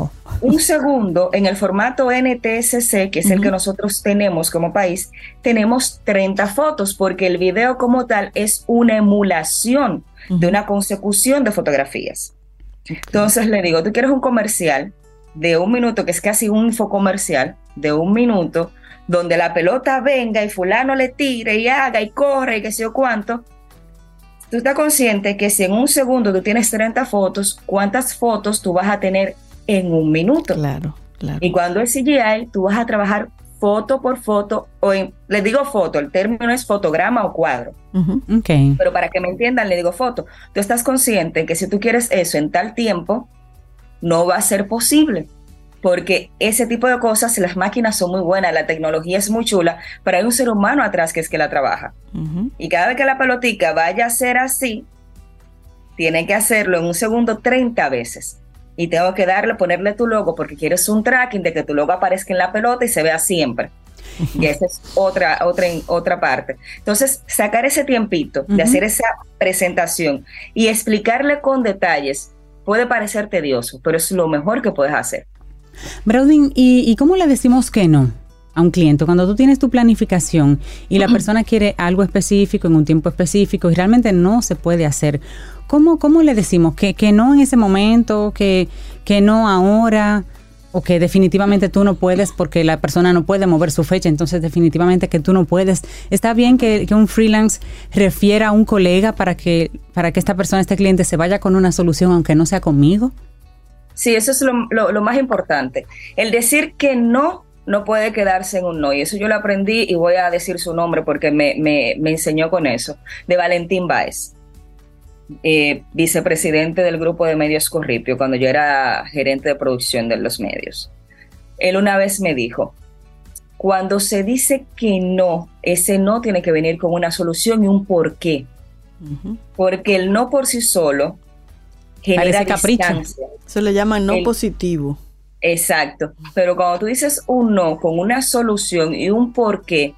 Un segundo, en el formato NTSC, que es el que nosotros tenemos como país, tenemos 30 fotos porque el video como tal es una emulación de una consecución de fotografías. Entonces le digo, tú quieres un comercial de un minuto, que es casi un infocomercial de un minuto, donde la pelota venga y fulano le tire y haga y corre y qué sé yo cuánto. Tú estás consciente que si en un segundo tú tienes 30 fotos, ¿cuántas fotos tú vas a tener en un minuto. Claro, claro. Y cuando es CGI, tú vas a trabajar foto por foto, o en, les digo foto, el término es fotograma o cuadro. Pero para que me entiendan, le digo foto. Tú estás consciente que si tú quieres eso en tal tiempo, no va a ser posible. Porque ese tipo de cosas, las máquinas son muy buenas, la tecnología es muy chula, pero hay un ser humano atrás que es que la trabaja. Y cada vez que la pelotica vaya a ser así, tiene que hacerlo en un segundo 30 veces y tengo que darle, ponerle tu logo porque quieres un tracking de que tu logo aparezca en la pelota y se vea siempre. Y esa es otra, otra, otra parte. Entonces, sacar ese tiempito de hacer esa presentación y explicarle con detalles puede parecer tedioso, pero es lo mejor que puedes hacer. Braudin, ¿y, ¿y cómo le decimos que no? a un cliente, cuando tú tienes tu planificación y la persona quiere algo específico en un tiempo específico y realmente no se puede hacer, ¿cómo, cómo le decimos que, que no en ese momento, que, que no ahora? o que definitivamente tú no puedes porque la persona no puede mover su fecha, entonces definitivamente que tú no puedes. Está bien que, un freelance refiera a un colega para que, para que esta persona, este cliente, se vaya con una solución aunque no sea conmigo. Sí, eso es lo, lo más importante. El decir que no no puede quedarse en un no. Y eso yo lo aprendí y voy a decir su nombre porque me, me, enseñó con eso, de Valentín Baez. eh, vicepresidente del grupo de medios Corripio, cuando yo era gerente de producción de los medios. Él una vez me dijo, cuando se dice que no, ese no tiene que venir con una solución y un porqué. Porque el no por sí solo genera distancia. Se le llama no positivo. Exacto. Pero cuando tú dices un no con una solución y un porqué,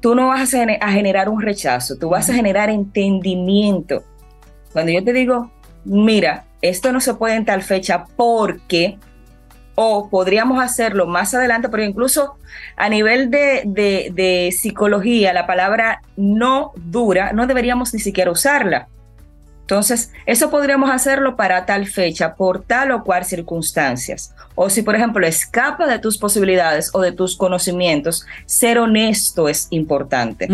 tú no vas a generar un rechazo, tú vas a generar entendimiento. Cuando yo te digo, mira, esto no se puede en tal fecha porque, o podríamos hacerlo más adelante, pero incluso a nivel de, de psicología, la palabra no dura, no deberíamos ni siquiera usarla. Entonces, eso podríamos hacerlo para tal fecha, por tal o cual circunstancias. O si, por ejemplo, escapa de tus posibilidades o de tus conocimientos, ser honesto es importante.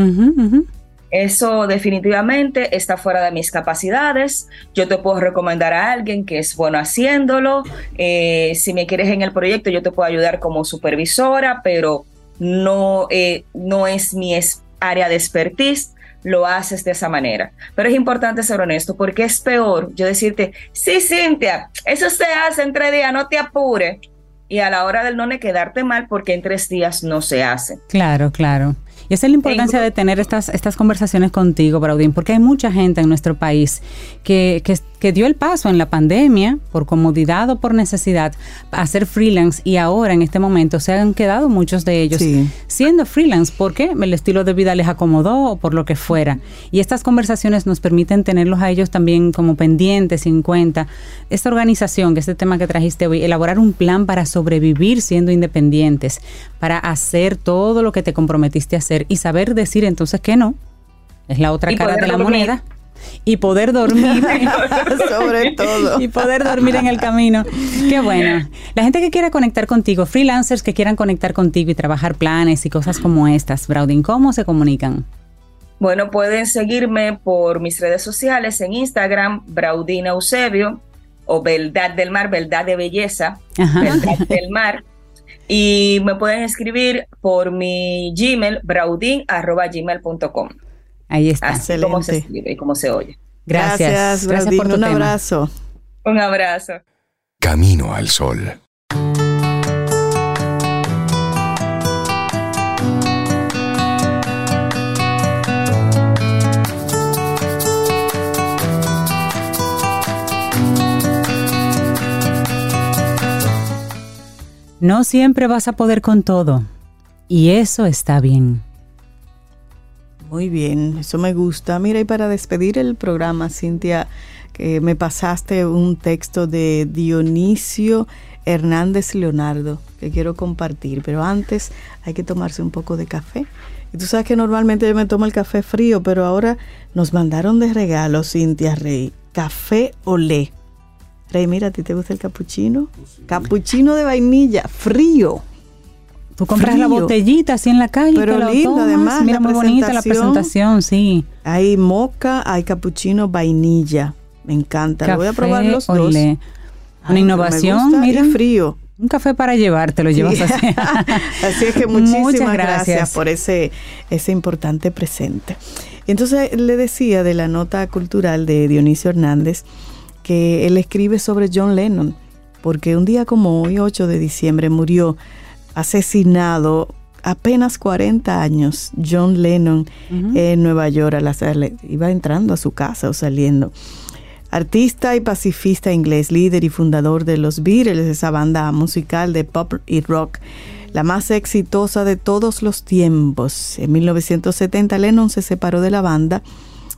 Eso definitivamente está fuera de mis capacidades. Yo te puedo recomendar a alguien que es bueno haciéndolo. Eh, si me quieres en el proyecto, yo te puedo ayudar como supervisora, pero no, eh, no es mi área de expertise lo haces de esa manera. Pero es importante ser honesto porque es peor yo decirte, sí, Cintia, eso se hace en tres días, no te apure. Y a la hora del no quedarte mal porque en tres días no se hace. Claro, claro. Y esa es la importancia de tener estas, estas conversaciones contigo, Braudín, porque hay mucha gente en nuestro país que, que, que, dio el paso en la pandemia, por comodidad o por necesidad, a ser freelance y ahora en este momento se han quedado muchos de ellos siendo freelance porque el estilo de vida les acomodó o por lo que fuera. Y estas conversaciones nos permiten tenerlos a ellos también como pendientes en cuenta. Esta organización, que es este tema que trajiste hoy, elaborar un plan para sobrevivir siendo independientes, para hacer todo lo que te comprometiste a hacer y saber decir entonces que no. Es la otra cara de la moneda. Y poder dormir. Sobre todo. Y poder dormir en el camino. Qué bueno. La gente que quiera conectar contigo, freelancers que quieran conectar contigo y trabajar planes y cosas como estas, Braudin, ¿cómo se comunican? Bueno, pueden seguirme por mis redes sociales en Instagram, Braudina Eusebio, o Verdad del Mar, Verdad de Belleza, Verdad del Mar. Y me pueden escribir por mi Gmail, braudin.gmail.com. Ahí está. Así como se escribe y como se oye. Gracias, Gracias, por tu Un abrazo. Un abrazo. Camino al sol. No siempre vas a poder con todo y eso está bien. Muy bien, eso me gusta. Mira, y para despedir el programa, Cintia, que me pasaste un texto de Dionisio Hernández Leonardo que quiero compartir, pero antes hay que tomarse un poco de café. Y tú sabes que normalmente yo me tomo el café frío, pero ahora nos mandaron de regalo, Cintia Rey, café olé Rey, mira, ¿a ti te gusta el capuchino? Capuchino de vainilla, frío. Tú compras la botellita así en la calle. Pero lindo, además. Mira, muy bonita la presentación, sí. Hay moca, hay capuchino, vainilla. Me encanta. voy a probar los dos. Una innovación, mira. frío. Un café para llevar, te lo llevas así. así es que muchísimas gracias. por ese, ese importante presente. Entonces le decía de la nota cultural de Dionisio Hernández que él escribe sobre John Lennon, porque un día como hoy, 8 de diciembre, murió asesinado apenas 40 años John Lennon en Nueva York, iba entrando a su casa o saliendo. Artista y pacifista inglés, líder y fundador de los Beatles, esa banda musical de pop y rock, la más exitosa de todos los tiempos. En 1970 Lennon se separó de la banda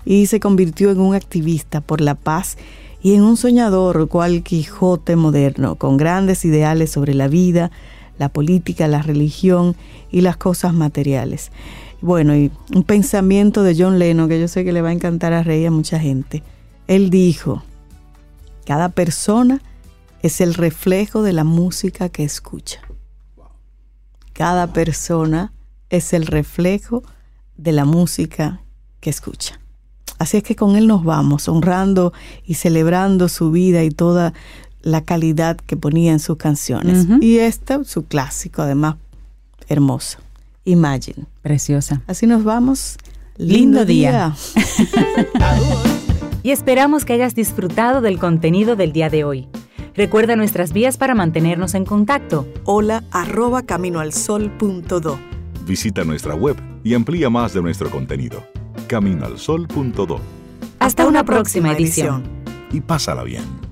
y se convirtió en un activista por la paz y en un soñador cual Quijote moderno, con grandes ideales sobre la vida, la política, la religión y las cosas materiales. Bueno, y un pensamiento de John Lennon que yo sé que le va a encantar a Rey a mucha gente. Él dijo, cada persona es el reflejo de la música que escucha. Cada persona es el reflejo de la música que escucha. Así es que con Él nos vamos, honrando y celebrando su vida y toda la calidad que ponía en sus canciones. Y este, su clásico, además, hermoso. Imagine. Preciosa. Así nos vamos. Lindo, día. y esperamos que hayas disfrutado del contenido del día de hoy. Recuerda nuestras vías para mantenernos en contacto. Hola arroba caminoalsol.do. Visita nuestra web y amplía más de nuestro contenido. Caminoalsol.do. Hasta, una, próxima, edición. Y pásala bien.